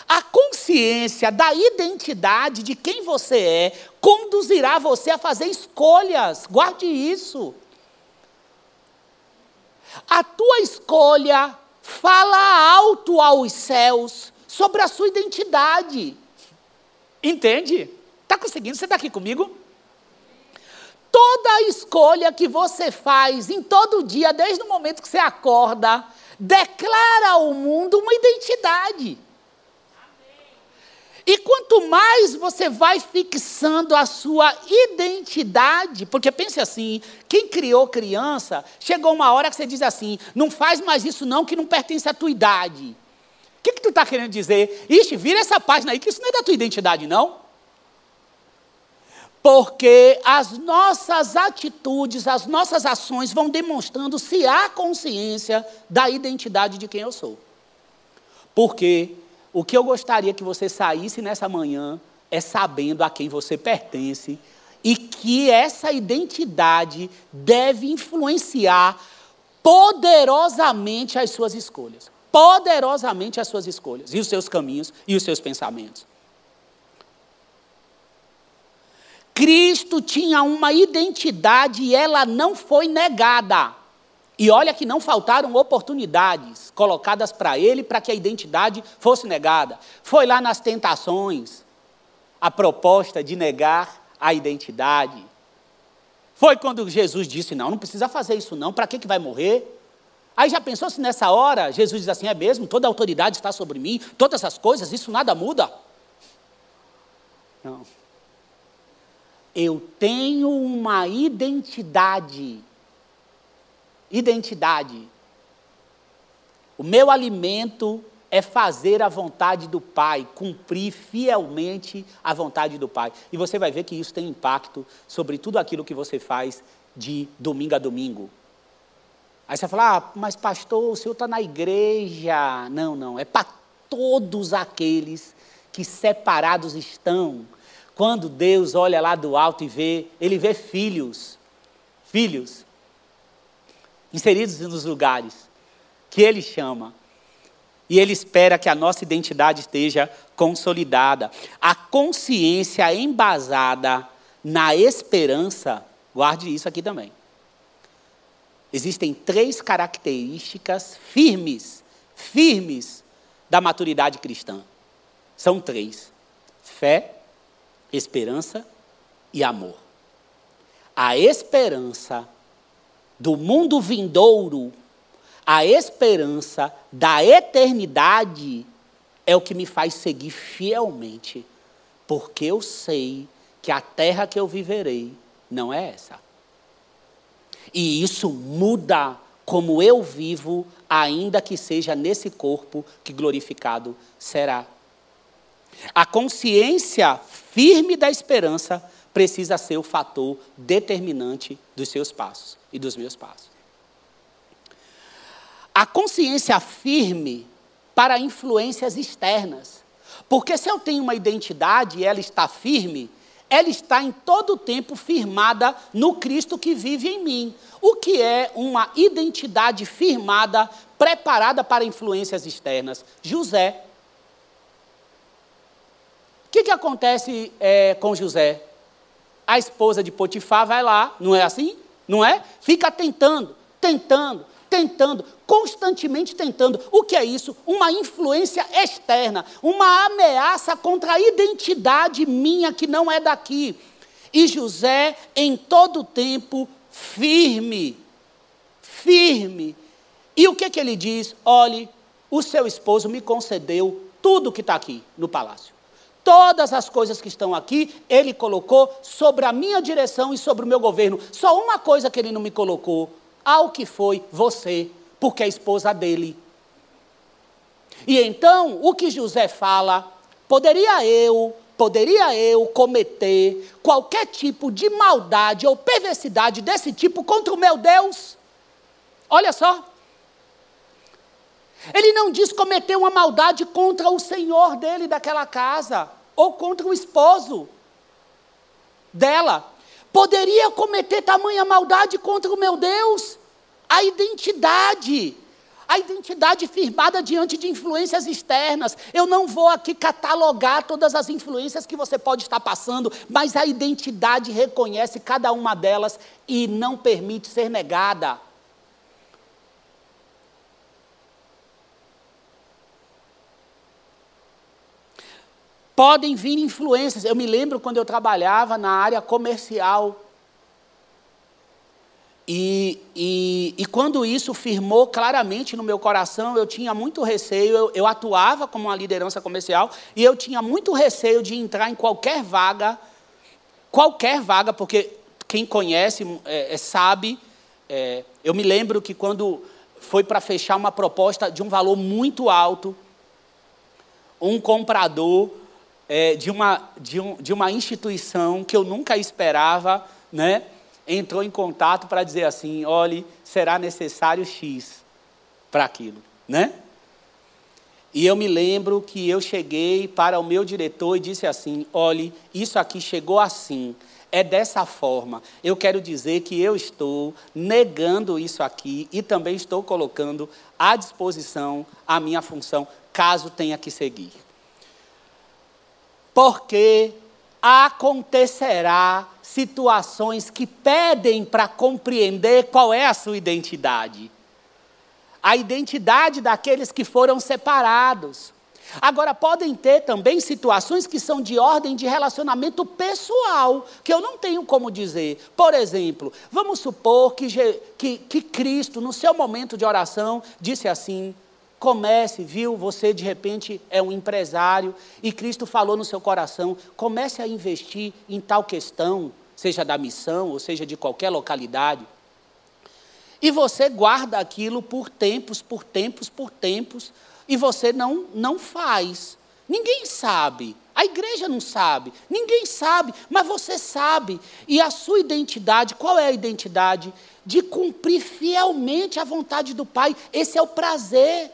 A consciência da identidade de quem você é conduzirá você a fazer escolhas. Guarde isso. A tua escolha fala alto aos céus sobre a sua identidade. Entende? Está conseguindo? Você está aqui comigo? Toda escolha que você faz em todo dia, desde o momento que você acorda, declara ao mundo uma identidade. E quanto mais você vai fixando a sua identidade, porque pense assim, quem criou criança, chegou uma hora que você diz assim, não faz mais isso não, que não pertence à tua idade. O que, que tu está querendo dizer? Ixi, vira essa página aí, que isso não é da tua identidade, não. Porque as nossas atitudes, as nossas ações vão demonstrando se há consciência da identidade de quem eu sou. Porque o que eu gostaria que você saísse nessa manhã é sabendo a quem você pertence e que essa identidade deve influenciar poderosamente as suas escolhas. Poderosamente as suas escolhas, e os seus caminhos e os seus pensamentos. Cristo tinha uma identidade e ela não foi negada. E olha que não faltaram oportunidades colocadas para ele para que a identidade fosse negada. Foi lá nas tentações a proposta de negar a identidade. Foi quando Jesus disse: Não, não precisa fazer isso, não, para que, que vai morrer? Aí já pensou se nessa hora Jesus diz assim: É mesmo, toda autoridade está sobre mim, todas as coisas, isso nada muda? Não. Eu tenho uma identidade identidade. O meu alimento é fazer a vontade do Pai, cumprir fielmente a vontade do Pai. E você vai ver que isso tem impacto sobre tudo aquilo que você faz de domingo a domingo. Aí você fala, ah, mas pastor, o senhor está na igreja. Não, não, é para todos aqueles que separados estão. Quando Deus olha lá do alto e vê, ele vê filhos, filhos inseridos nos lugares que Ele chama. E Ele espera que a nossa identidade esteja consolidada. A consciência embasada na esperança, guarde isso aqui também. Existem três características firmes, firmes da maturidade cristã. São três: fé, esperança e amor. A esperança do mundo vindouro, a esperança da eternidade é o que me faz seguir fielmente, porque eu sei que a terra que eu viverei não é essa. E isso muda como eu vivo, ainda que seja nesse corpo que glorificado será. A consciência firme da esperança precisa ser o fator determinante dos seus passos e dos meus passos. A consciência firme para influências externas. Porque se eu tenho uma identidade e ela está firme, ela está em todo o tempo firmada no Cristo que vive em mim. O que é uma identidade firmada, preparada para influências externas? José. O que, que acontece é, com José? A esposa de Potifar vai lá, não é assim? Não é? Fica tentando, tentando, tentando, constantemente tentando. O que é isso? Uma influência externa, uma ameaça contra a identidade minha que não é daqui. E José, em todo tempo, firme, firme. E o que, que ele diz? Olhe, o seu esposo me concedeu tudo que está aqui no palácio. Todas as coisas que estão aqui, ele colocou sobre a minha direção e sobre o meu governo. Só uma coisa que ele não me colocou: ao que foi você, porque é esposa dele. E então, o que José fala, poderia eu, poderia eu cometer qualquer tipo de maldade ou perversidade desse tipo contra o meu Deus? Olha só. Ele não diz cometer uma maldade contra o senhor dele daquela casa, ou contra o esposo dela. Poderia cometer tamanha maldade contra o meu Deus? A identidade, A identidade firmada diante de influências externas. Eu não vou aqui catalogar todas as influências que você pode estar passando, mas a identidade reconhece cada uma delas e não permite ser negada. Podem vir influências. Eu me lembro quando eu trabalhava na área comercial. E, e, e, quando isso firmou claramente no meu coração, eu tinha muito receio, eu, eu, atuava como uma liderança comercial, e eu tinha muito receio de entrar em qualquer vaga, qualquer vaga, porque quem conhece é, é, sabe. É, eu me lembro que quando foi para fechar uma proposta de um valor muito alto, um comprador é, de, uma, de, um, de uma instituição que eu nunca esperava, né? entrou em contato para dizer assim: olhe, será necessário X para aquilo, né? E eu me lembro que eu cheguei para o meu diretor e disse assim: olhe, isso aqui chegou assim, é dessa forma. Eu quero dizer que eu estou negando isso aqui e também estou colocando à disposição a minha função, caso tenha que seguir. Porque acontecerá situações que pedem para compreender qual é a sua identidade. A identidade daqueles que foram separados. Agora, podem ter também situações que são de ordem de relacionamento pessoal, que eu não tenho como dizer. Por exemplo, vamos supor que, que, que Cristo, no seu momento de oração, disse assim: Comece, viu? Você de repente é um empresário e Cristo falou no seu coração: comece a investir em tal questão, seja da missão ou seja de qualquer localidade. E você guarda aquilo por tempos, por tempos, por tempos, e você não, não faz. Ninguém sabe. A igreja não sabe, ninguém sabe, mas você sabe. E a sua identidade, qual é a identidade? De cumprir fielmente a vontade do Pai. Esse é o prazer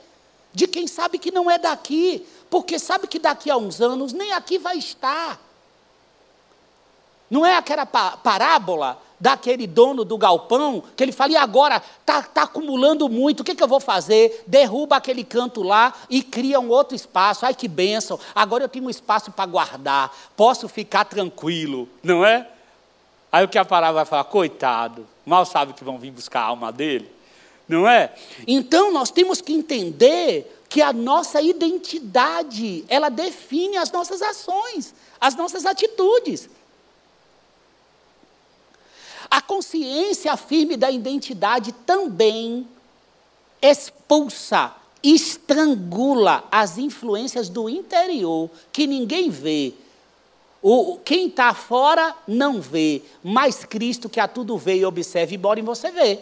de quem sabe que não é daqui, porque sabe que daqui a uns anos nem aqui vai estar. Não é aquela parábola daquele dono do galpão, que ele fala, e agora está tá acumulando muito, o que, que eu vou fazer? Derruba aquele canto lá e cria um outro espaço. Ai que bênção, agora eu tenho um espaço para guardar, posso ficar tranquilo, não é? Aí o que a parábola vai falar? Coitado, mal sabe que vão vir buscar a alma dele não é? Então nós temos que entender que a nossa identidade, ela define as nossas ações, as nossas atitudes. A consciência firme da identidade também expulsa, estrangula as influências do interior que ninguém vê. O, quem está fora não vê, mas Cristo que a tudo vê e observa, embora em você vê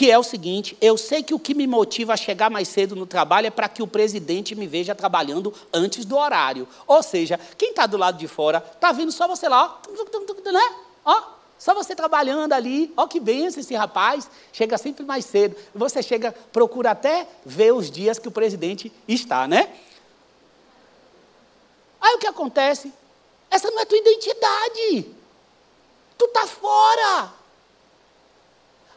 que é o seguinte: eu sei que o que me motiva a chegar mais cedo no trabalho é para que o presidente me veja trabalhando antes do horário. Ou seja, quem está do lado de fora está vendo só você lá, ó, né? Ó, só você trabalhando ali, ó que benção esse rapaz, chega sempre mais cedo. Você chega, procura até ver os dias que o presidente está, né? Aí o que acontece? Essa não é tua identidade. Tu está fora.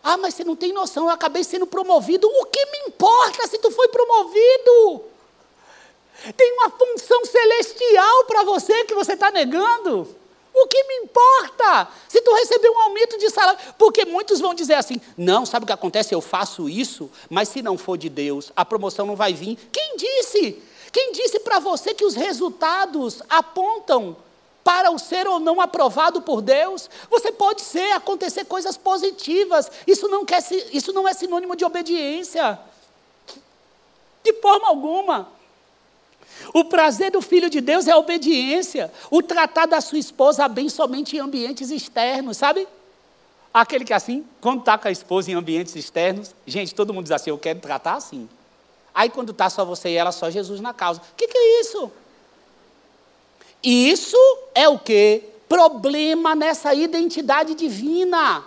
Ah, mas você não tem noção, eu acabei sendo promovido. O que me importa se tu foi promovido? Tem uma função celestial para você que você está negando. O que me importa se tu receber um aumento de salário? Porque muitos vão dizer assim: não, sabe o que acontece? Eu faço isso, mas se não for de Deus, a promoção não vai vir. Quem disse? Quem disse para você que os resultados apontam para o ser ou não aprovado por Deus. Você pode ser, acontecer coisas positivas. Isso não, quer, isso não é sinônimo de obediência. De forma alguma. O prazer do filho de Deus é a obediência. O tratar da sua esposa bem somente em ambientes externos, sabe? Aquele que assim, quando está com a esposa em ambientes externos, gente, todo mundo diz assim, eu quero tratar assim. Aí quando está só você e ela, só Jesus na causa. O que, que é isso? Isso é o que? Problema nessa identidade divina.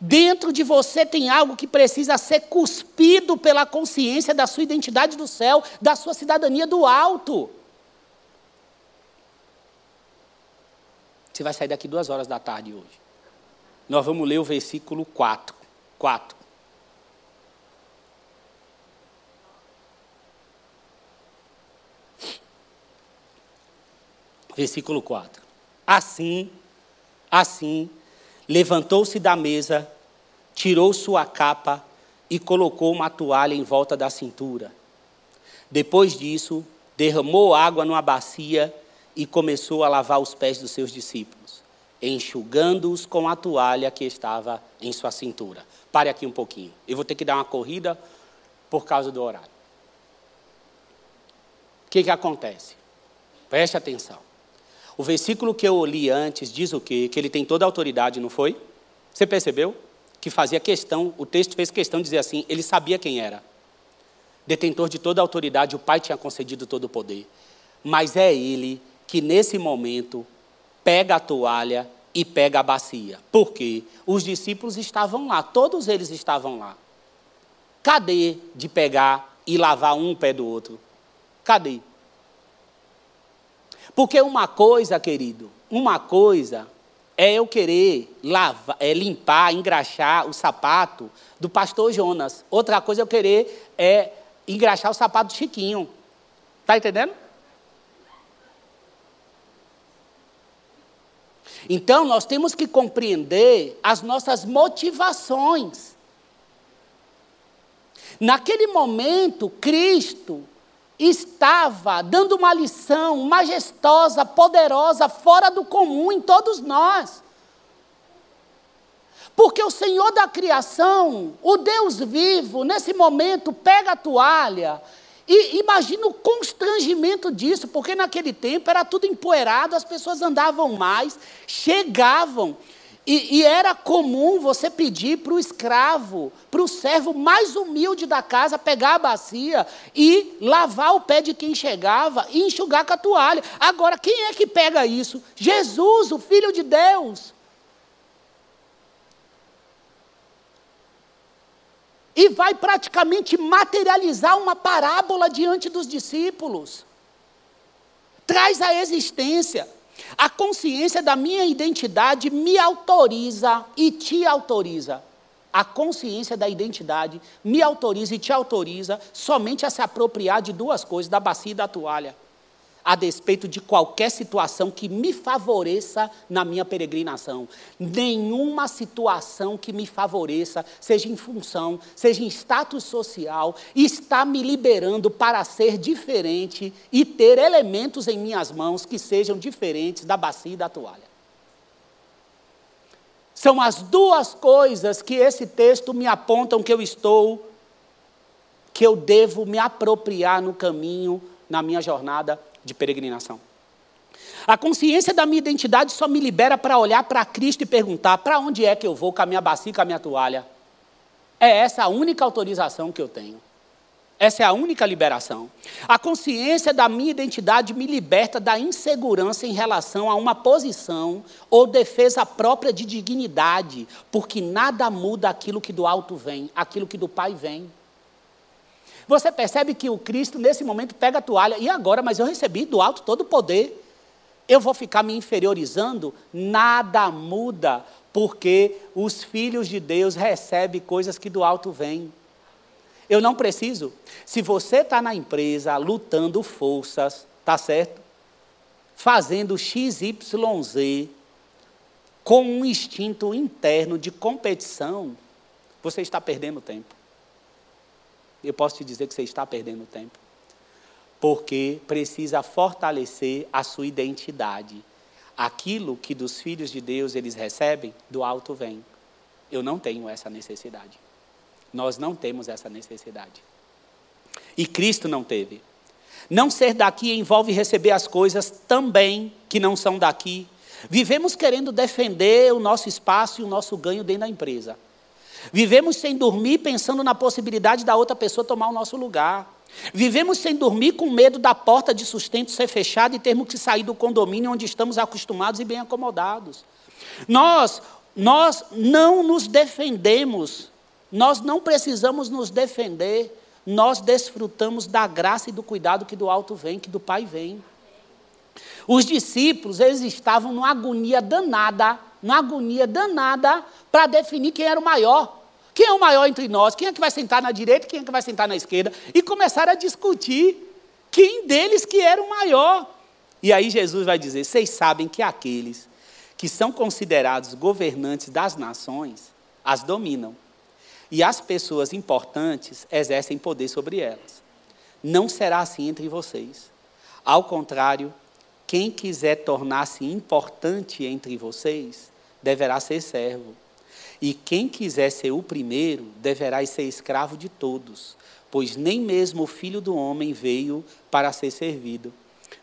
Dentro de você tem algo que precisa ser cuspido pela consciência da sua identidade do céu, da sua cidadania do alto. Você vai sair daqui duas horas da tarde hoje. Nós vamos ler o versículo 4. 4. Versículo 4. Assim, assim, levantou-se da mesa, tirou sua capa e colocou uma toalha em volta da cintura. Depois disso, derramou água numa bacia e começou a lavar os pés dos seus discípulos, enxugando-os com a toalha que estava em sua cintura. Pare aqui um pouquinho. Eu vou ter que dar uma corrida por causa do horário. O que, que acontece? Preste atenção. O versículo que eu li antes diz o quê? Que ele tem toda a autoridade, não foi? Você percebeu? Que fazia questão, o texto fez questão de dizer assim: ele sabia quem era. Detentor de toda a autoridade, o Pai tinha concedido todo o poder. Mas é ele que, nesse momento, pega a toalha e pega a bacia. Por quê? Os discípulos estavam lá, todos eles estavam lá. Cadê de pegar e lavar um pé do outro? Cadê? Porque uma coisa, querido, uma coisa é eu querer lavar, é limpar, engraxar o sapato do pastor Jonas. Outra coisa é eu querer é engraxar o sapato do Chiquinho. Está entendendo? Então nós temos que compreender as nossas motivações. Naquele momento, Cristo estava dando uma lição majestosa, poderosa, fora do comum em todos nós. Porque o Senhor da criação, o Deus vivo, nesse momento pega a toalha e imagina o constrangimento disso, porque naquele tempo era tudo empoeirado, as pessoas andavam mais, chegavam e, e, era comum você pedir para o escravo, para o servo mais humilde da casa, pegar a bacia e lavar o pé de quem chegava e enxugar com a toalha. Agora, quem é que pega isso? Jesus, o Filho de Deus. E vai praticamente materializar uma parábola diante dos discípulos. Traz a existência. A consciência da minha identidade me autoriza e te autoriza. A consciência da identidade me autoriza e te autoriza somente a se apropriar de duas coisas, da bacia e da toalha a despeito de qualquer situação que me favoreça na minha peregrinação. Nenhuma situação que me favoreça, seja em função, seja em status social, está me liberando para ser diferente e ter elementos em minhas mãos que sejam diferentes da bacia e da toalha. São as duas coisas que esse texto me apontam que eu estou, que eu devo me apropriar no caminho, na minha jornada de peregrinação. A consciência da minha identidade só me libera para olhar para Cristo e perguntar: para onde é que eu vou com a minha bacia e com a minha toalha? É essa a única autorização que eu tenho. Essa é a única liberação. A consciência da minha identidade me liberta da insegurança em relação a uma posição ou defesa própria de dignidade, porque nada muda aquilo que do alto vem, aquilo que do Pai vem. Você percebe que o Cristo, nesse momento, pega a toalha, e agora, mas eu recebi do alto todo o poder. Eu vou ficar me inferiorizando? Nada muda, porque os filhos de Deus recebem coisas que do alto vêm. Eu não preciso. Se você está na empresa lutando forças, tá certo? Fazendo XYZ com um instinto interno de competição, você está perdendo tempo eu posso te dizer que você está perdendo tempo. Porque precisa fortalecer a sua identidade. Aquilo que dos filhos de Deus eles recebem, do alto vem. Eu não tenho essa necessidade. Nós não temos essa necessidade. E Cristo não teve. Não ser daqui envolve receber as coisas também que não são daqui. Vivemos querendo defender o nosso espaço e o nosso ganho dentro da empresa. Vivemos sem dormir pensando na possibilidade da outra pessoa tomar o nosso lugar. Vivemos sem dormir com medo da porta de sustento ser fechada e termos que sair do condomínio onde estamos acostumados e bem acomodados. Nós, nós não nos defendemos, nós não precisamos nos defender, nós desfrutamos da graça e do cuidado que do alto vem, que do Pai vem. Os discípulos, eles estavam numa agonia danada, numa agonia danada para definir quem era o maior. Quem é o maior entre nós? Quem é que vai sentar na direita? Quem é que vai sentar na esquerda? E começaram a discutir quem deles que era o maior. E aí Jesus vai dizer: vocês sabem que aqueles que são considerados governantes das nações as dominam. E as pessoas importantes exercem poder sobre elas. Não será assim entre vocês. Ao contrário, quem quiser tornar-se importante entre vocês, deverá ser servo. E quem quiser ser o primeiro, deverá ser escravo de todos, pois nem mesmo o filho do homem veio para ser servido,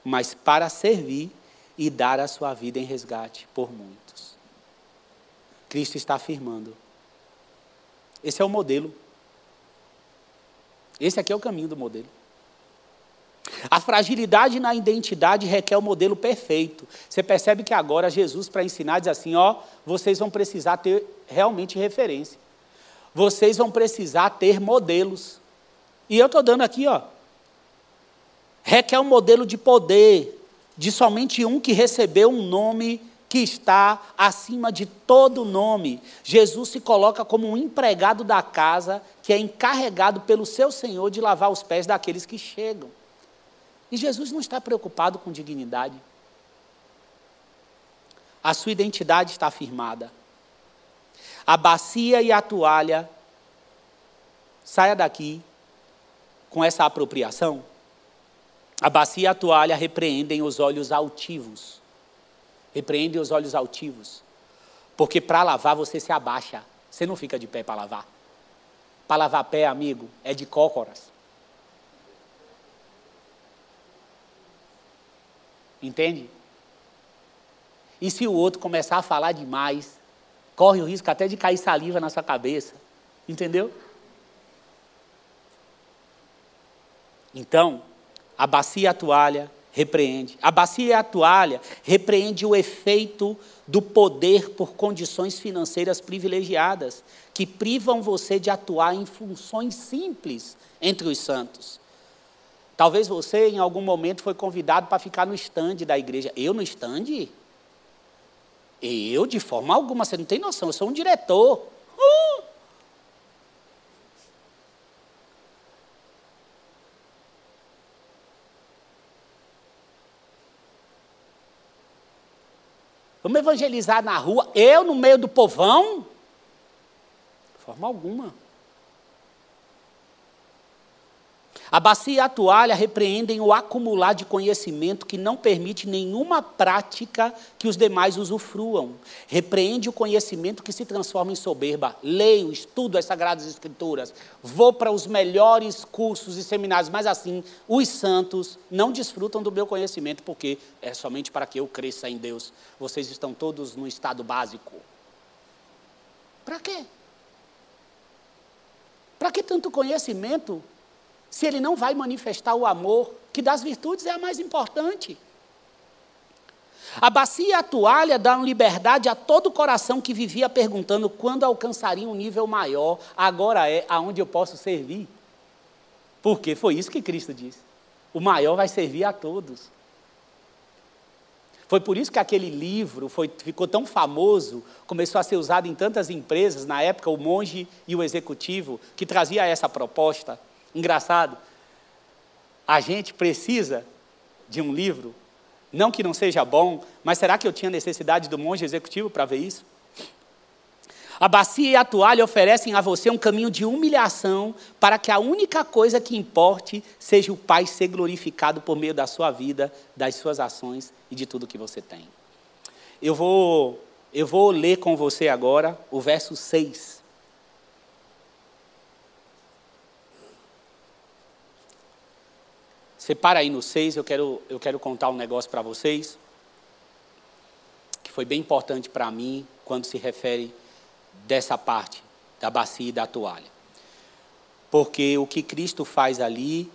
mas para servir e dar a sua vida em resgate por muitos. Cristo está afirmando. Esse é o modelo. Esse aqui é o caminho do modelo. A fragilidade na identidade requer o modelo perfeito. Você percebe que agora Jesus, para ensinar, diz assim: ó, vocês vão precisar ter realmente referência. Vocês vão precisar ter modelos. E eu estou dando aqui, ó. Requer um modelo de poder, de somente um que recebeu um nome que está acima de todo nome. Jesus se coloca como um empregado da casa que é encarregado pelo seu Senhor de lavar os pés daqueles que chegam. E Jesus não está preocupado com dignidade. A sua identidade está afirmada. A bacia e a toalha, saia daqui com essa apropriação. A bacia e a toalha repreendem os olhos altivos. Repreendem os olhos altivos. Porque para lavar você se abaixa. Você não fica de pé para lavar. Para lavar pé, amigo, é de cócoras. Entende? E se o outro começar a falar demais, corre o risco até de cair saliva na sua cabeça. Entendeu? Então, a bacia e a toalha repreende. A bacia e a toalha repreende o efeito do poder por condições financeiras privilegiadas, que privam você de atuar em funções simples entre os santos. Talvez você, em algum momento, foi convidado para ficar no estande da igreja. Eu no estande? Eu, de forma alguma, você não tem noção, eu sou um diretor. Uh! Vamos evangelizar na rua, eu no meio do povão? De forma alguma. A bacia e a toalha repreendem o acumular de conhecimento que não permite nenhuma prática que os demais usufruam. Repreende o conhecimento que se transforma em soberba. Leio, estudo as Sagradas Escrituras, vou para os melhores cursos e seminários, mas assim, os santos não desfrutam do meu conhecimento, porque é somente para que eu cresça em Deus. Vocês estão todos no estado básico. Para quê? Para que tanto conhecimento se ele não vai manifestar o amor, que das virtudes é a mais importante. A bacia e a toalha dão liberdade a todo o coração que vivia perguntando quando alcançaria um nível maior, agora é aonde eu posso servir. Porque foi isso que Cristo disse. O maior vai servir a todos. Foi por isso que aquele livro foi, ficou tão famoso, começou a ser usado em tantas empresas, na época, o monge e o executivo, que trazia essa proposta. Engraçado. A gente precisa de um livro, não que não seja bom, mas será que eu tinha necessidade do monge executivo para ver isso? A bacia e a toalha oferecem a você um caminho de humilhação para que a única coisa que importe seja o Pai ser glorificado por meio da sua vida, das suas ações e de tudo que você tem. Eu vou, eu vou ler com você agora o verso 6 Você para aí no 6, eu quero, eu quero contar um negócio para vocês, que foi bem importante para mim quando se refere dessa parte da bacia e da toalha. Porque o que Cristo faz ali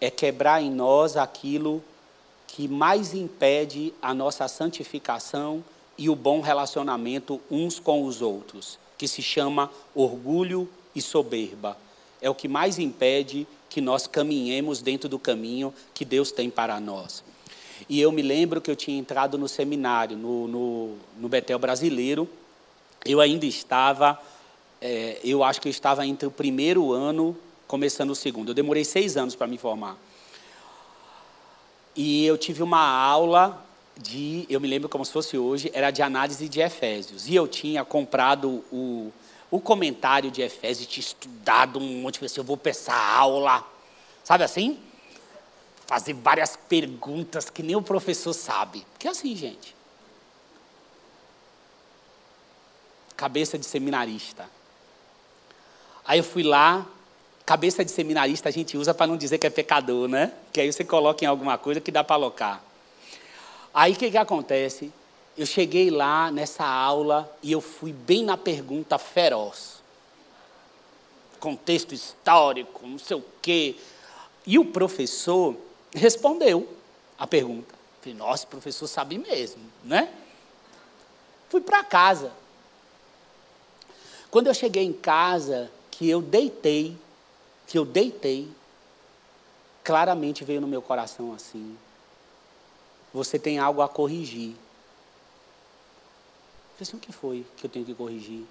é quebrar em nós aquilo que mais impede a nossa santificação e o bom relacionamento uns com os outros, que se chama orgulho e soberba. É o que mais impede que nós caminhemos dentro do caminho que Deus tem para nós. E eu me lembro que eu tinha entrado no seminário, no, no, no Betel Brasileiro. Eu ainda estava, é, eu acho que eu estava entre o primeiro ano, começando o segundo. Eu demorei seis anos para me formar. E eu tive uma aula de, eu me lembro como se fosse hoje, era de análise de Efésios. E eu tinha comprado o, o comentário de Efésios, tinha estudado um monte, falei assim, eu vou essa aula. Sabe assim? Fazer várias perguntas que nem o professor sabe. Porque é assim, gente. Cabeça de seminarista. Aí eu fui lá, cabeça de seminarista a gente usa para não dizer que é pecador, né? Que aí você coloca em alguma coisa que dá para alocar. Aí o que, que acontece? Eu cheguei lá nessa aula e eu fui bem na pergunta feroz. Contexto histórico, não sei o quê. E o professor respondeu a pergunta. Falei, nossa, o professor sabe mesmo, né? Fui para casa. Quando eu cheguei em casa, que eu deitei, que eu deitei, claramente veio no meu coração assim: você tem algo a corrigir. Falei assim, o que foi que eu tenho que corrigir?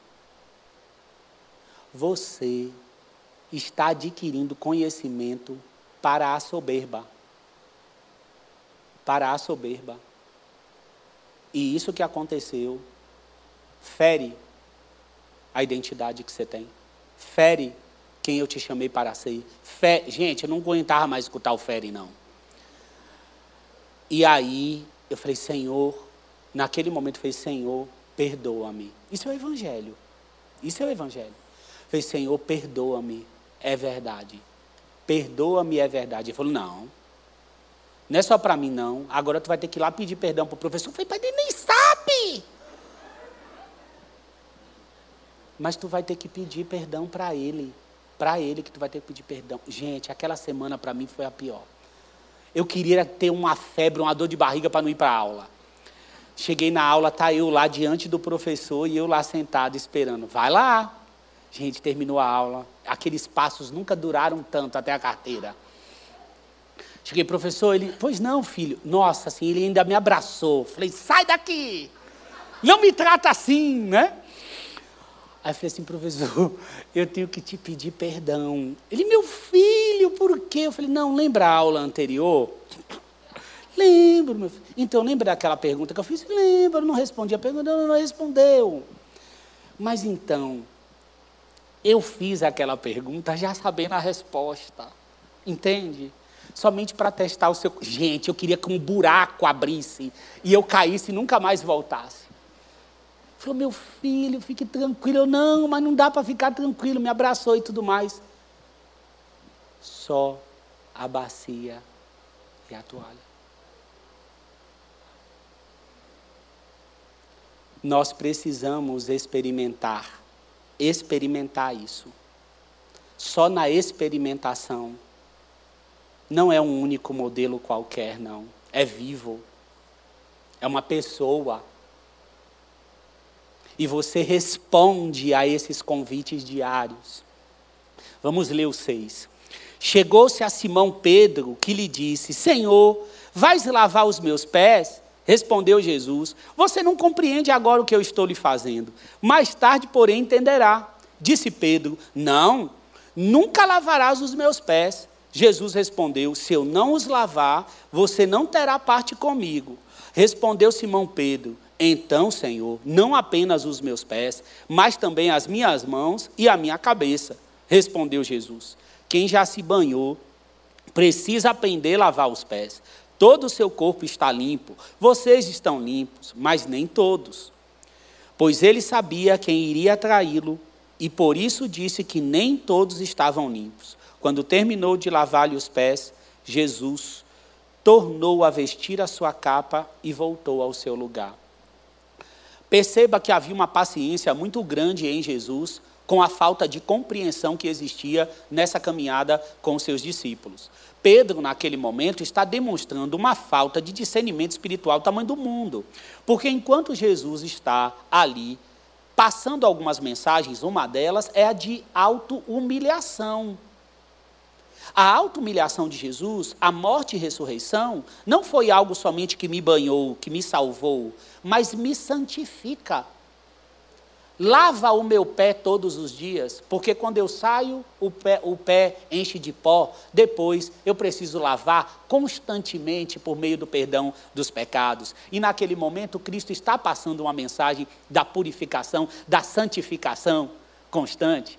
Você está adquirindo conhecimento para a soberba. Para a soberba. E isso que aconteceu fere a identidade que você tem. Fere quem eu te chamei para ser. Gente, eu não aguentava mais escutar o fere, não. E aí eu falei, Senhor, naquele momento eu falei, Senhor, perdoa-me. Isso é o Evangelho. Isso é o Evangelho. Falei, Senhor, perdoa-me. É verdade. Perdoa-me, é verdade. Ele falou, não. Não é só para mim, não. Agora tu vai ter que ir lá pedir perdão para o professor. Eu falei, pai, ele nem sabe. Mas tu vai ter que pedir perdão para ele. Para ele que tu vai ter que pedir perdão. Gente, aquela semana para mim foi a pior. Eu queria ter uma febre, uma dor de barriga para não ir para a aula. Cheguei na aula, tá eu lá diante do professor e eu lá sentado esperando. Vai lá. Gente, terminou a aula. Aqueles passos nunca duraram tanto até a carteira. Cheguei, professor, ele, pois não, filho. Nossa, assim, ele ainda me abraçou. Falei, sai daqui. Não me trata assim, né? Aí falei assim, professor, eu tenho que te pedir perdão. Ele, meu filho, por quê? Eu falei, não, lembra a aula anterior? Lembro, meu filho. Então, lembra daquela pergunta que eu fiz? Lembro, não respondi a pergunta, não, não respondeu. Mas então, eu fiz aquela pergunta já sabendo a resposta. Entende? Somente para testar o seu. Gente, eu queria que um buraco abrisse e eu caísse e nunca mais voltasse. Falou, meu filho, fique tranquilo. Eu, não, mas não dá para ficar tranquilo. Me abraçou e tudo mais. Só a bacia e a toalha. Nós precisamos experimentar, experimentar isso. Só na experimentação. Não é um único modelo qualquer, não. É vivo. É uma pessoa e você responde a esses convites diários. Vamos ler o 6. Chegou-se a Simão Pedro, que lhe disse: Senhor, vais lavar os meus pés? Respondeu Jesus: Você não compreende agora o que eu estou lhe fazendo. Mais tarde, porém, entenderá. Disse Pedro: Não, nunca lavarás os meus pés. Jesus respondeu: Se eu não os lavar, você não terá parte comigo. Respondeu Simão Pedro: então, Senhor, não apenas os meus pés, mas também as minhas mãos e a minha cabeça. Respondeu Jesus. Quem já se banhou precisa aprender a lavar os pés. Todo o seu corpo está limpo. Vocês estão limpos, mas nem todos. Pois ele sabia quem iria traí-lo e por isso disse que nem todos estavam limpos. Quando terminou de lavar-lhe os pés, Jesus tornou a vestir a sua capa e voltou ao seu lugar. Perceba que havia uma paciência muito grande em Jesus com a falta de compreensão que existia nessa caminhada com seus discípulos. Pedro, naquele momento, está demonstrando uma falta de discernimento espiritual do tamanho do mundo. Porque enquanto Jesus está ali passando algumas mensagens, uma delas é a de auto-humilhação. A auto-humilhação de Jesus, a morte e ressurreição, não foi algo somente que me banhou, que me salvou, mas me santifica. Lava o meu pé todos os dias, porque quando eu saio, o pé, o pé enche de pó, depois eu preciso lavar constantemente por meio do perdão dos pecados. E naquele momento, Cristo está passando uma mensagem da purificação, da santificação constante.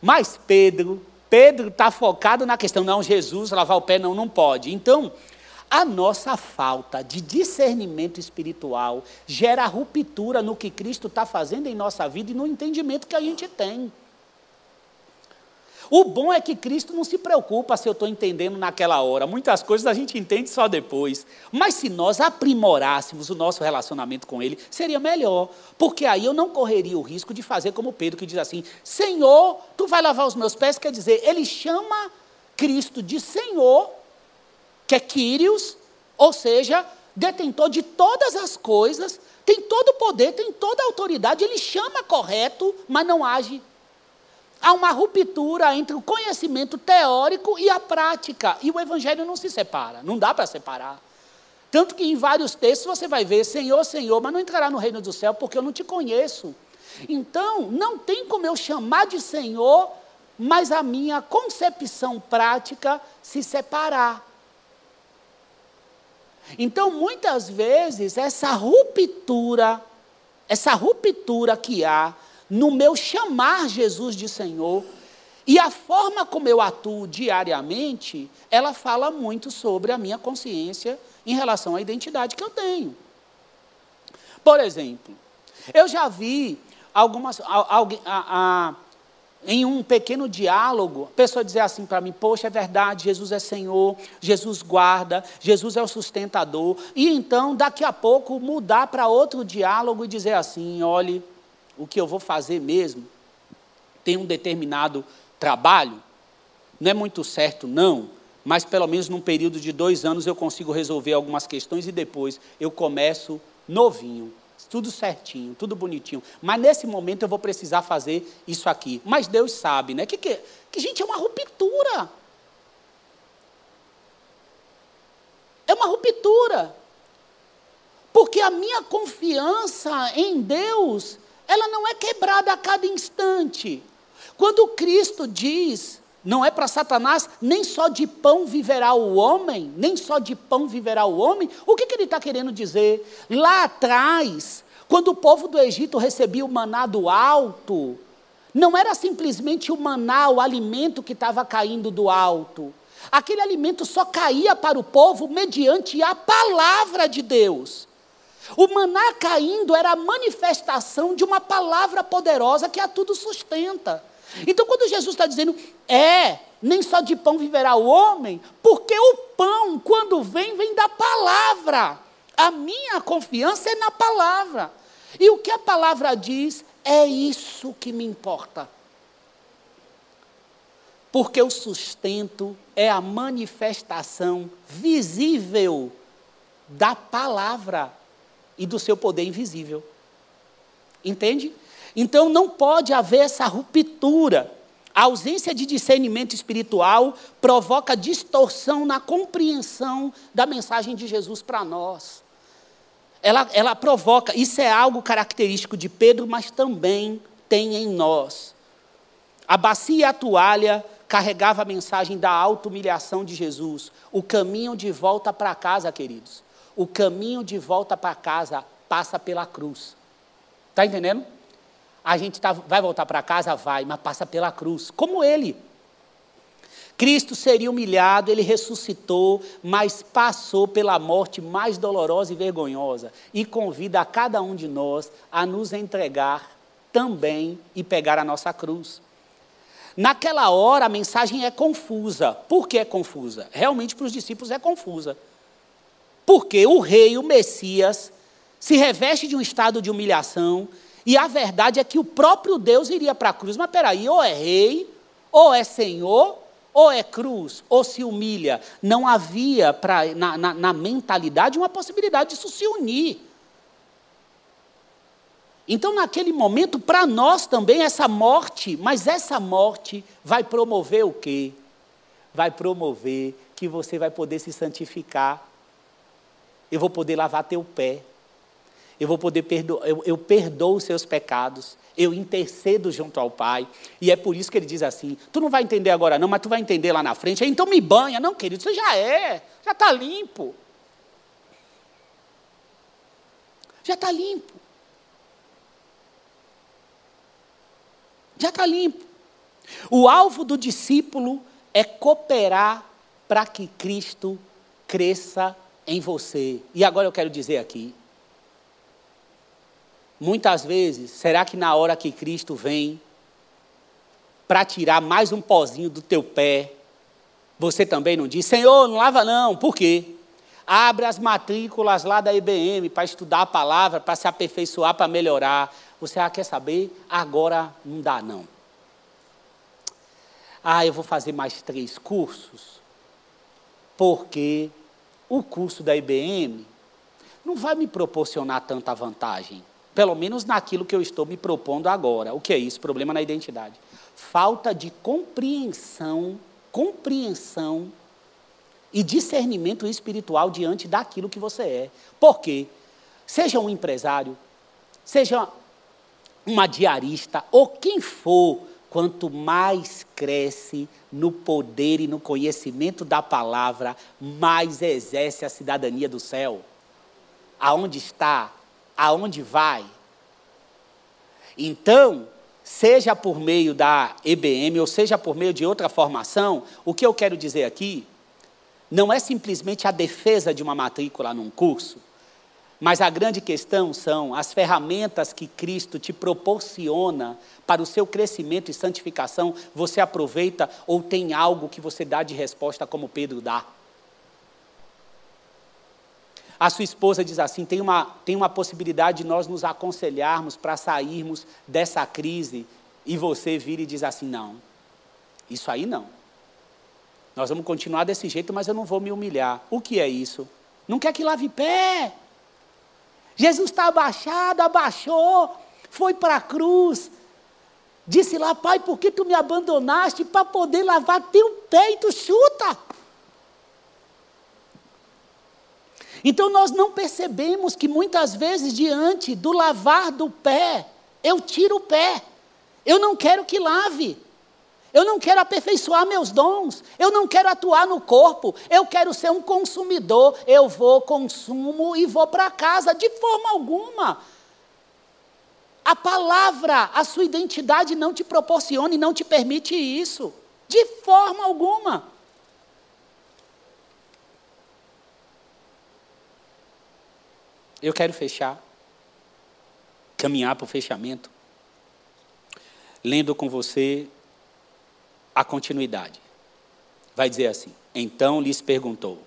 Mas Pedro, Pedro está focado na questão, não, Jesus, lavar o pé, não, não pode. Então, a nossa falta de discernimento espiritual gera ruptura no que Cristo está fazendo em nossa vida e no entendimento que a gente tem. O bom é que Cristo não se preocupa se eu estou entendendo naquela hora. Muitas coisas a gente entende só depois. Mas se nós aprimorássemos o nosso relacionamento com Ele, seria melhor. Porque aí eu não correria o risco de fazer como Pedro, que diz assim: Senhor, tu vai lavar os meus pés. Quer dizer, ele chama Cristo de Senhor que é Quírios, ou seja, detentor de todas as coisas, tem todo o poder, tem toda a autoridade, ele chama correto, mas não age. Há uma ruptura entre o conhecimento teórico e a prática, e o evangelho não se separa, não dá para separar. Tanto que em vários textos você vai ver Senhor, Senhor, mas não entrará no reino do céu porque eu não te conheço. Então, não tem como eu chamar de Senhor, mas a minha concepção prática se separar. Então, muitas vezes, essa ruptura, essa ruptura que há no meu chamar Jesus de Senhor e a forma como eu atuo diariamente, ela fala muito sobre a minha consciência em relação à identidade que eu tenho. Por exemplo, eu já vi algumas, alguém, a, a, em um pequeno diálogo, a pessoa dizer assim para mim: Poxa, é verdade, Jesus é Senhor, Jesus guarda, Jesus é o sustentador. E então, daqui a pouco, mudar para outro diálogo e dizer assim: Olhe, o que eu vou fazer mesmo tem um determinado trabalho, não é muito certo, não, mas pelo menos num período de dois anos eu consigo resolver algumas questões e depois eu começo novinho tudo certinho, tudo bonitinho. Mas nesse momento eu vou precisar fazer isso aqui. Mas Deus sabe, né? Que, que, que gente, é uma ruptura. É uma ruptura. Porque a minha confiança em Deus, ela não é quebrada a cada instante. Quando Cristo diz, não é para Satanás, nem só de pão viverá o homem, nem só de pão viverá o homem. O que, que ele está querendo dizer? Lá atrás, quando o povo do Egito recebia o maná do alto, não era simplesmente o maná, o alimento que estava caindo do alto. Aquele alimento só caía para o povo mediante a palavra de Deus. O maná caindo era a manifestação de uma palavra poderosa que a tudo sustenta. Então, quando Jesus está dizendo, é, nem só de pão viverá o homem, porque o pão, quando vem, vem da palavra. A minha confiança é na palavra. E o que a palavra diz é isso que me importa. Porque o sustento é a manifestação visível da palavra e do seu poder invisível. Entende? Então não pode haver essa ruptura. A ausência de discernimento espiritual provoca distorção na compreensão da mensagem de Jesus para nós. Ela, ela provoca, isso é algo característico de Pedro, mas também tem em nós. A bacia e a toalha carregava a mensagem da auto-humilhação de Jesus. O caminho de volta para casa, queridos. O caminho de volta para casa passa pela cruz. Está entendendo? A gente tá, vai voltar para casa? Vai, mas passa pela cruz. Como ele. Cristo seria humilhado, ele ressuscitou, mas passou pela morte mais dolorosa e vergonhosa e convida a cada um de nós a nos entregar também e pegar a nossa cruz. Naquela hora a mensagem é confusa. Por que é confusa? Realmente para os discípulos é confusa. Porque o rei, o Messias, se reveste de um estado de humilhação, e a verdade é que o próprio Deus iria para a cruz. Mas peraí, ou é rei, ou é senhor, ou é cruz, ou se humilha. Não havia pra, na, na, na mentalidade uma possibilidade disso se unir. Então, naquele momento, para nós também, essa morte, mas essa morte vai promover o quê? Vai promover que você vai poder se santificar. Eu vou poder lavar teu pé. Eu vou poder perdoar, eu, eu perdoo os seus pecados, eu intercedo junto ao Pai. E é por isso que ele diz assim: tu não vai entender agora, não, mas tu vai entender lá na frente. Então me banha. Não, querido, você já é, já está limpo. Já está limpo. Já está limpo. O alvo do discípulo é cooperar para que Cristo cresça em você. E agora eu quero dizer aqui: muitas vezes, será que na hora que Cristo vem para tirar mais um pozinho do teu pé, você também não diz, Senhor, não lava não, por quê? Abre as matrículas lá da IBM para estudar a palavra, para se aperfeiçoar, para melhorar. Você ah, quer saber? Agora não dá não. Ah, eu vou fazer mais três cursos, porque o curso da IBM não vai me proporcionar tanta vantagem. Pelo menos naquilo que eu estou me propondo agora. O que é isso? Problema na identidade. Falta de compreensão, compreensão e discernimento espiritual diante daquilo que você é. Por quê? Seja um empresário, seja uma diarista ou quem for, quanto mais cresce no poder e no conhecimento da palavra, mais exerce a cidadania do céu. Aonde está? Aonde vai? Então, seja por meio da EBM ou seja por meio de outra formação, o que eu quero dizer aqui não é simplesmente a defesa de uma matrícula num curso, mas a grande questão são as ferramentas que Cristo te proporciona para o seu crescimento e santificação. Você aproveita ou tem algo que você dá de resposta, como Pedro dá? A sua esposa diz assim: tem uma, tem uma possibilidade de nós nos aconselharmos para sairmos dessa crise, e você vira e diz assim: não, isso aí não. Nós vamos continuar desse jeito, mas eu não vou me humilhar. O que é isso? Não quer que lave pé. Jesus está abaixado, abaixou, foi para a cruz. Disse lá, pai, por que tu me abandonaste para poder lavar teu pé e tu chuta? Então nós não percebemos que muitas vezes, diante do lavar do pé, eu tiro o pé. Eu não quero que lave. Eu não quero aperfeiçoar meus dons, eu não quero atuar no corpo, eu quero ser um consumidor. Eu vou, consumo e vou para casa, de forma alguma. A palavra, a sua identidade não te proporciona e não te permite isso, de forma alguma. Eu quero fechar, caminhar para o fechamento, lendo com você a continuidade. Vai dizer assim: Então lhes perguntou: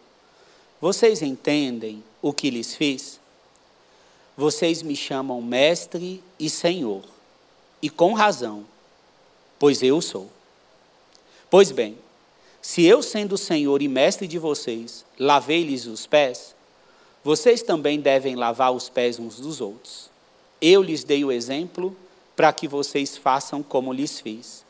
Vocês entendem o que lhes fiz? Vocês me chamam mestre e senhor, e com razão, pois eu sou. Pois bem, se eu, sendo senhor e mestre de vocês, lavei-lhes os pés, vocês também devem lavar os pés uns dos outros. Eu lhes dei o exemplo para que vocês façam como lhes fiz.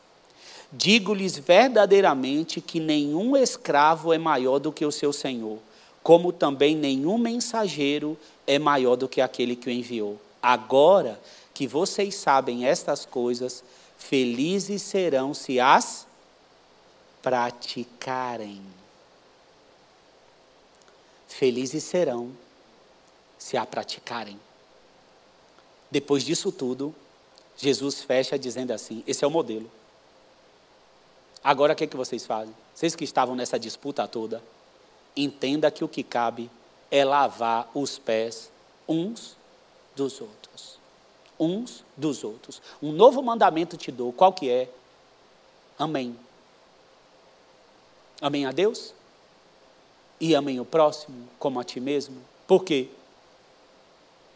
Digo-lhes verdadeiramente que nenhum escravo é maior do que o seu senhor, como também nenhum mensageiro é maior do que aquele que o enviou. Agora que vocês sabem estas coisas, felizes serão se as praticarem. Felizes serão se a praticarem. Depois disso tudo, Jesus fecha dizendo assim: esse é o modelo. Agora o que, é que vocês fazem? Vocês que estavam nessa disputa toda, entenda que o que cabe é lavar os pés uns dos outros. Uns dos outros. Um novo mandamento te dou. Qual que é? Amém. Amém a Deus? E amém o próximo como a ti mesmo? Por quê?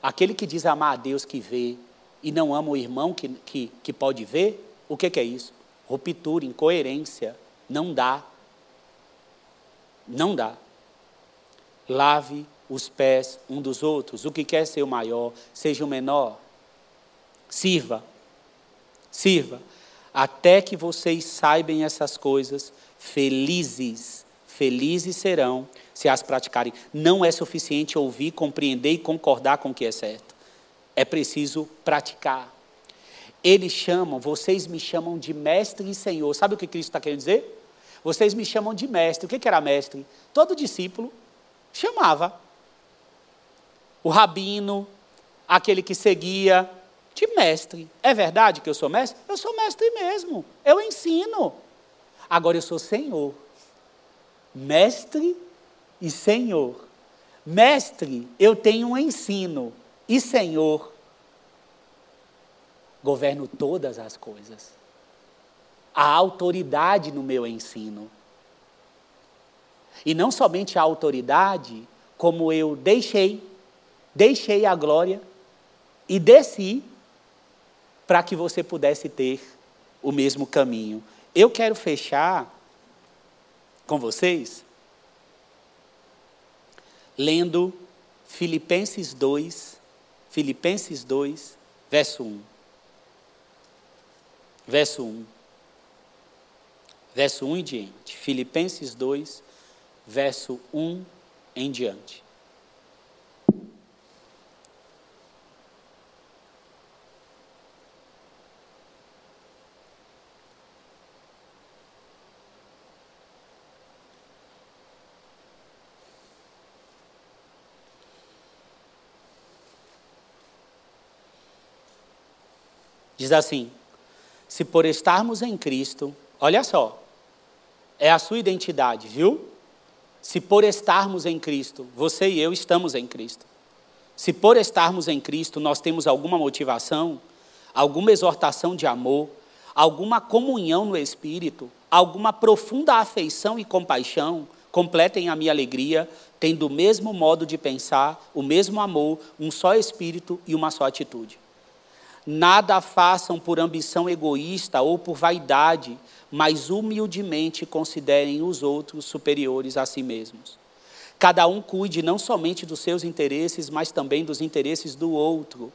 Aquele que diz amar a Deus que vê e não ama o irmão que, que, que pode ver, o que, que é isso? ruptura, incoerência. Não dá. Não dá. Lave os pés um dos outros. O que quer ser o maior, seja o menor. Sirva. Sirva. Até que vocês saibam essas coisas, felizes, felizes serão se as praticarem. Não é suficiente ouvir, compreender e concordar com o que é certo. é preciso praticar. Eles chamam, vocês me chamam de mestre e senhor. Sabe o que Cristo está querendo dizer? Vocês me chamam de mestre. O que era mestre? Todo discípulo chamava. O rabino, aquele que seguia, de mestre. É verdade que eu sou mestre? Eu sou mestre mesmo. Eu ensino. Agora eu sou senhor. Mestre e senhor. Mestre, eu tenho um ensino. E senhor, governo todas as coisas. A autoridade no meu ensino. E não somente a autoridade, como eu deixei, deixei a glória e desci para que você pudesse ter o mesmo caminho. Eu quero fechar com vocês lendo Filipenses 2, Filipenses 2, verso 1 verso 1. Verso 1 em diante. Filipenses 2, verso 1 em diante. Diz assim: se por estarmos em Cristo, olha só, é a sua identidade, viu? Se por estarmos em Cristo, você e eu estamos em Cristo. Se por estarmos em Cristo nós temos alguma motivação, alguma exortação de amor, alguma comunhão no Espírito, alguma profunda afeição e compaixão, completem a minha alegria, tendo o mesmo modo de pensar, o mesmo amor, um só Espírito e uma só atitude. Nada façam por ambição egoísta ou por vaidade, mas humildemente considerem os outros superiores a si mesmos. Cada um cuide não somente dos seus interesses, mas também dos interesses do outro.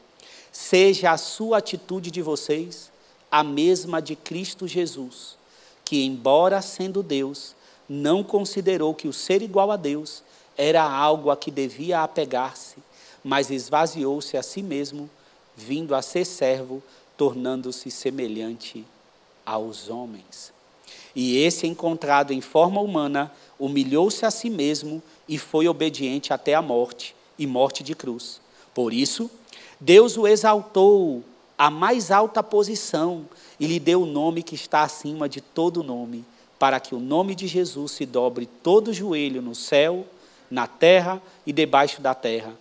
Seja a sua atitude de vocês a mesma de Cristo Jesus, que, embora sendo Deus, não considerou que o ser igual a Deus era algo a que devia apegar-se, mas esvaziou-se a si mesmo vindo a ser servo, tornando-se semelhante aos homens. E esse, encontrado em forma humana, humilhou-se a si mesmo e foi obediente até a morte e morte de cruz. Por isso, Deus o exaltou à mais alta posição e lhe deu o nome que está acima de todo nome, para que o nome de Jesus se dobre todo joelho no céu, na terra e debaixo da terra,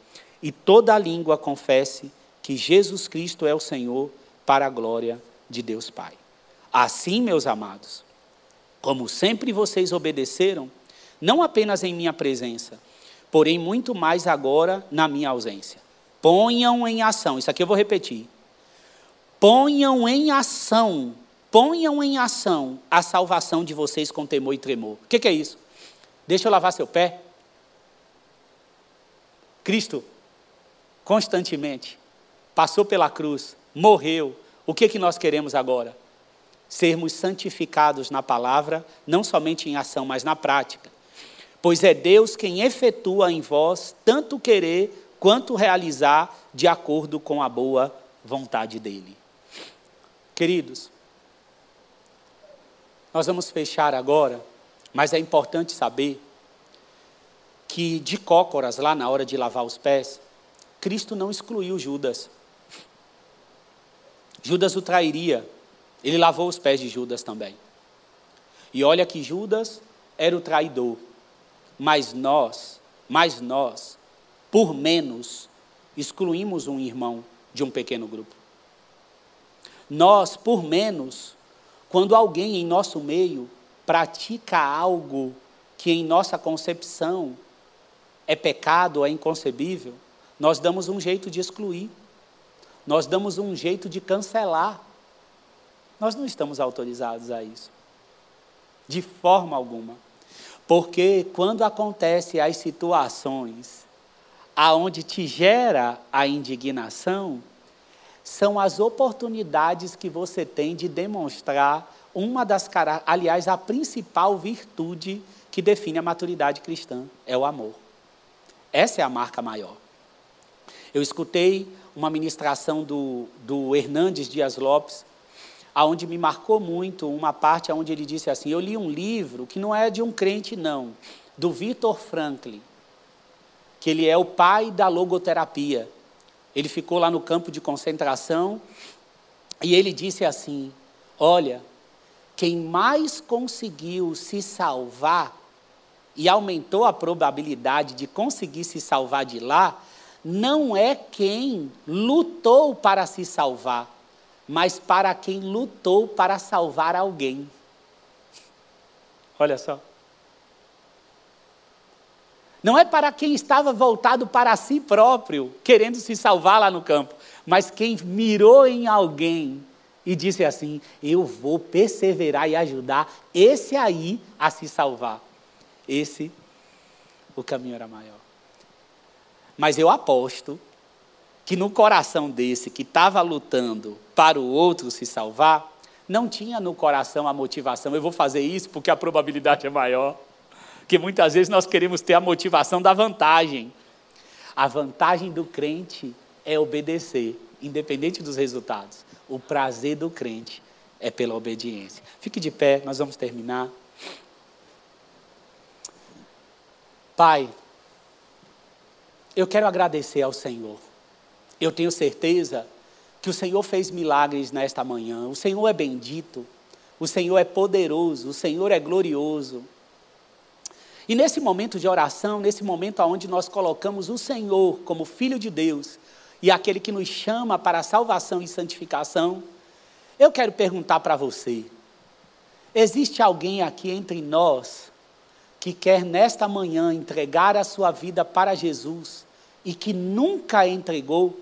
e toda língua confesse que Jesus Cristo é o Senhor para a glória de Deus Pai. Assim, meus amados, como sempre vocês obedeceram, não apenas em minha presença, porém muito mais agora na minha ausência. Ponham em ação, isso aqui eu vou repetir. Ponham em ação, ponham em ação a salvação de vocês com temor e tremor. O que, que é isso? Deixa eu lavar seu pé. Cristo, constantemente, passou pela cruz, morreu. O que, que nós queremos agora? Sermos santificados na palavra, não somente em ação, mas na prática. Pois é Deus quem efetua em vós tanto querer quanto realizar de acordo com a boa vontade dEle. Queridos, nós vamos fechar agora, mas é importante saber que de cócoras, lá na hora de lavar os pés, Cristo não excluiu Judas. Judas o trairia. Ele lavou os pés de Judas também. E olha que Judas era o traidor. Mas nós, mas nós, por menos, excluímos um irmão de um pequeno grupo. Nós, por menos, quando alguém em nosso meio pratica algo que em nossa concepção é pecado, é inconcebível, nós damos um jeito de excluir nós damos um jeito de cancelar. Nós não estamos autorizados a isso. De forma alguma. Porque quando acontecem as situações aonde te gera a indignação, são as oportunidades que você tem de demonstrar uma das aliás, a principal virtude que define a maturidade cristã é o amor. Essa é a marca maior. Eu escutei uma ministração do, do Hernandes Dias Lopes, aonde me marcou muito uma parte onde ele disse assim: Eu li um livro que não é de um crente, não, do Victor Franklin, que ele é o pai da logoterapia. Ele ficou lá no campo de concentração e ele disse assim: Olha, quem mais conseguiu se salvar e aumentou a probabilidade de conseguir se salvar de lá, não é quem lutou para se salvar, mas para quem lutou para salvar alguém. Olha só. Não é para quem estava voltado para si próprio, querendo se salvar lá no campo, mas quem mirou em alguém e disse assim: Eu vou perseverar e ajudar esse aí a se salvar. Esse, o caminho era maior. Mas eu aposto que no coração desse que estava lutando para o outro se salvar, não tinha no coração a motivação, eu vou fazer isso porque a probabilidade é maior. Porque muitas vezes nós queremos ter a motivação da vantagem. A vantagem do crente é obedecer, independente dos resultados. O prazer do crente é pela obediência. Fique de pé, nós vamos terminar. Pai, eu quero agradecer ao Senhor. Eu tenho certeza que o Senhor fez milagres nesta manhã. O Senhor é bendito, o Senhor é poderoso, o Senhor é glorioso. E nesse momento de oração, nesse momento onde nós colocamos o Senhor como Filho de Deus e aquele que nos chama para a salvação e santificação, eu quero perguntar para você: existe alguém aqui entre nós que quer nesta manhã entregar a sua vida para Jesus e que nunca entregou?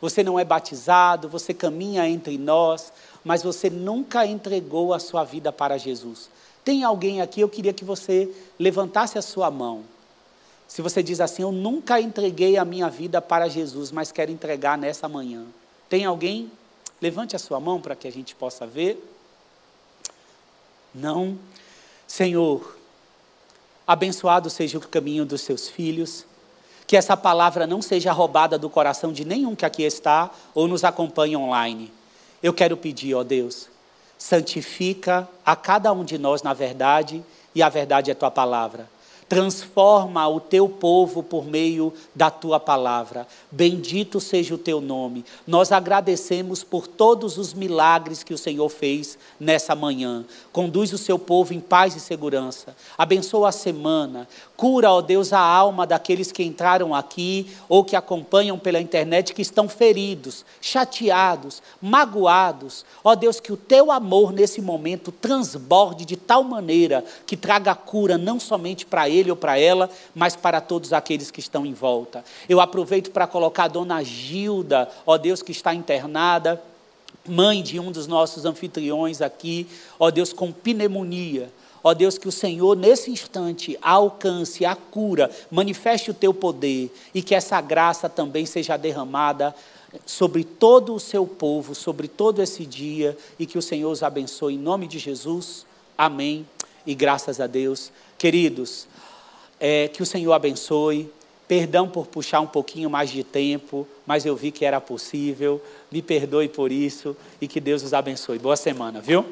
Você não é batizado, você caminha entre nós, mas você nunca entregou a sua vida para Jesus. Tem alguém aqui, eu queria que você levantasse a sua mão. Se você diz assim, eu nunca entreguei a minha vida para Jesus, mas quero entregar nessa manhã. Tem alguém? Levante a sua mão para que a gente possa ver. Não. Senhor, abençoado seja o caminho dos seus filhos. Que essa palavra não seja roubada do coração de nenhum que aqui está ou nos acompanha online. Eu quero pedir, ó Deus, santifica a cada um de nós na verdade, e a verdade é tua palavra. Transforma o teu povo por meio da tua palavra. Bendito seja o teu nome. Nós agradecemos por todos os milagres que o Senhor fez nessa manhã. Conduz o seu povo em paz e segurança. Abençoa a semana. Cura, ó Deus, a alma daqueles que entraram aqui ou que acompanham pela internet que estão feridos, chateados, magoados. Ó Deus, que o teu amor nesse momento transborde de tal maneira que traga cura não somente para ele ou para ela, mas para todos aqueles que estão em volta. Eu aproveito para colocar a dona Gilda, ó Deus, que está internada mãe de um dos nossos anfitriões aqui, ó Deus, com pneumonia. Ó Deus, que o Senhor, nesse instante, alcance a cura, manifeste o teu poder e que essa graça também seja derramada sobre todo o seu povo, sobre todo esse dia e que o Senhor os abençoe em nome de Jesus. Amém. E graças a Deus. Queridos, é, que o Senhor abençoe. Perdão por puxar um pouquinho mais de tempo, mas eu vi que era possível. Me perdoe por isso e que Deus os abençoe. Boa semana, viu?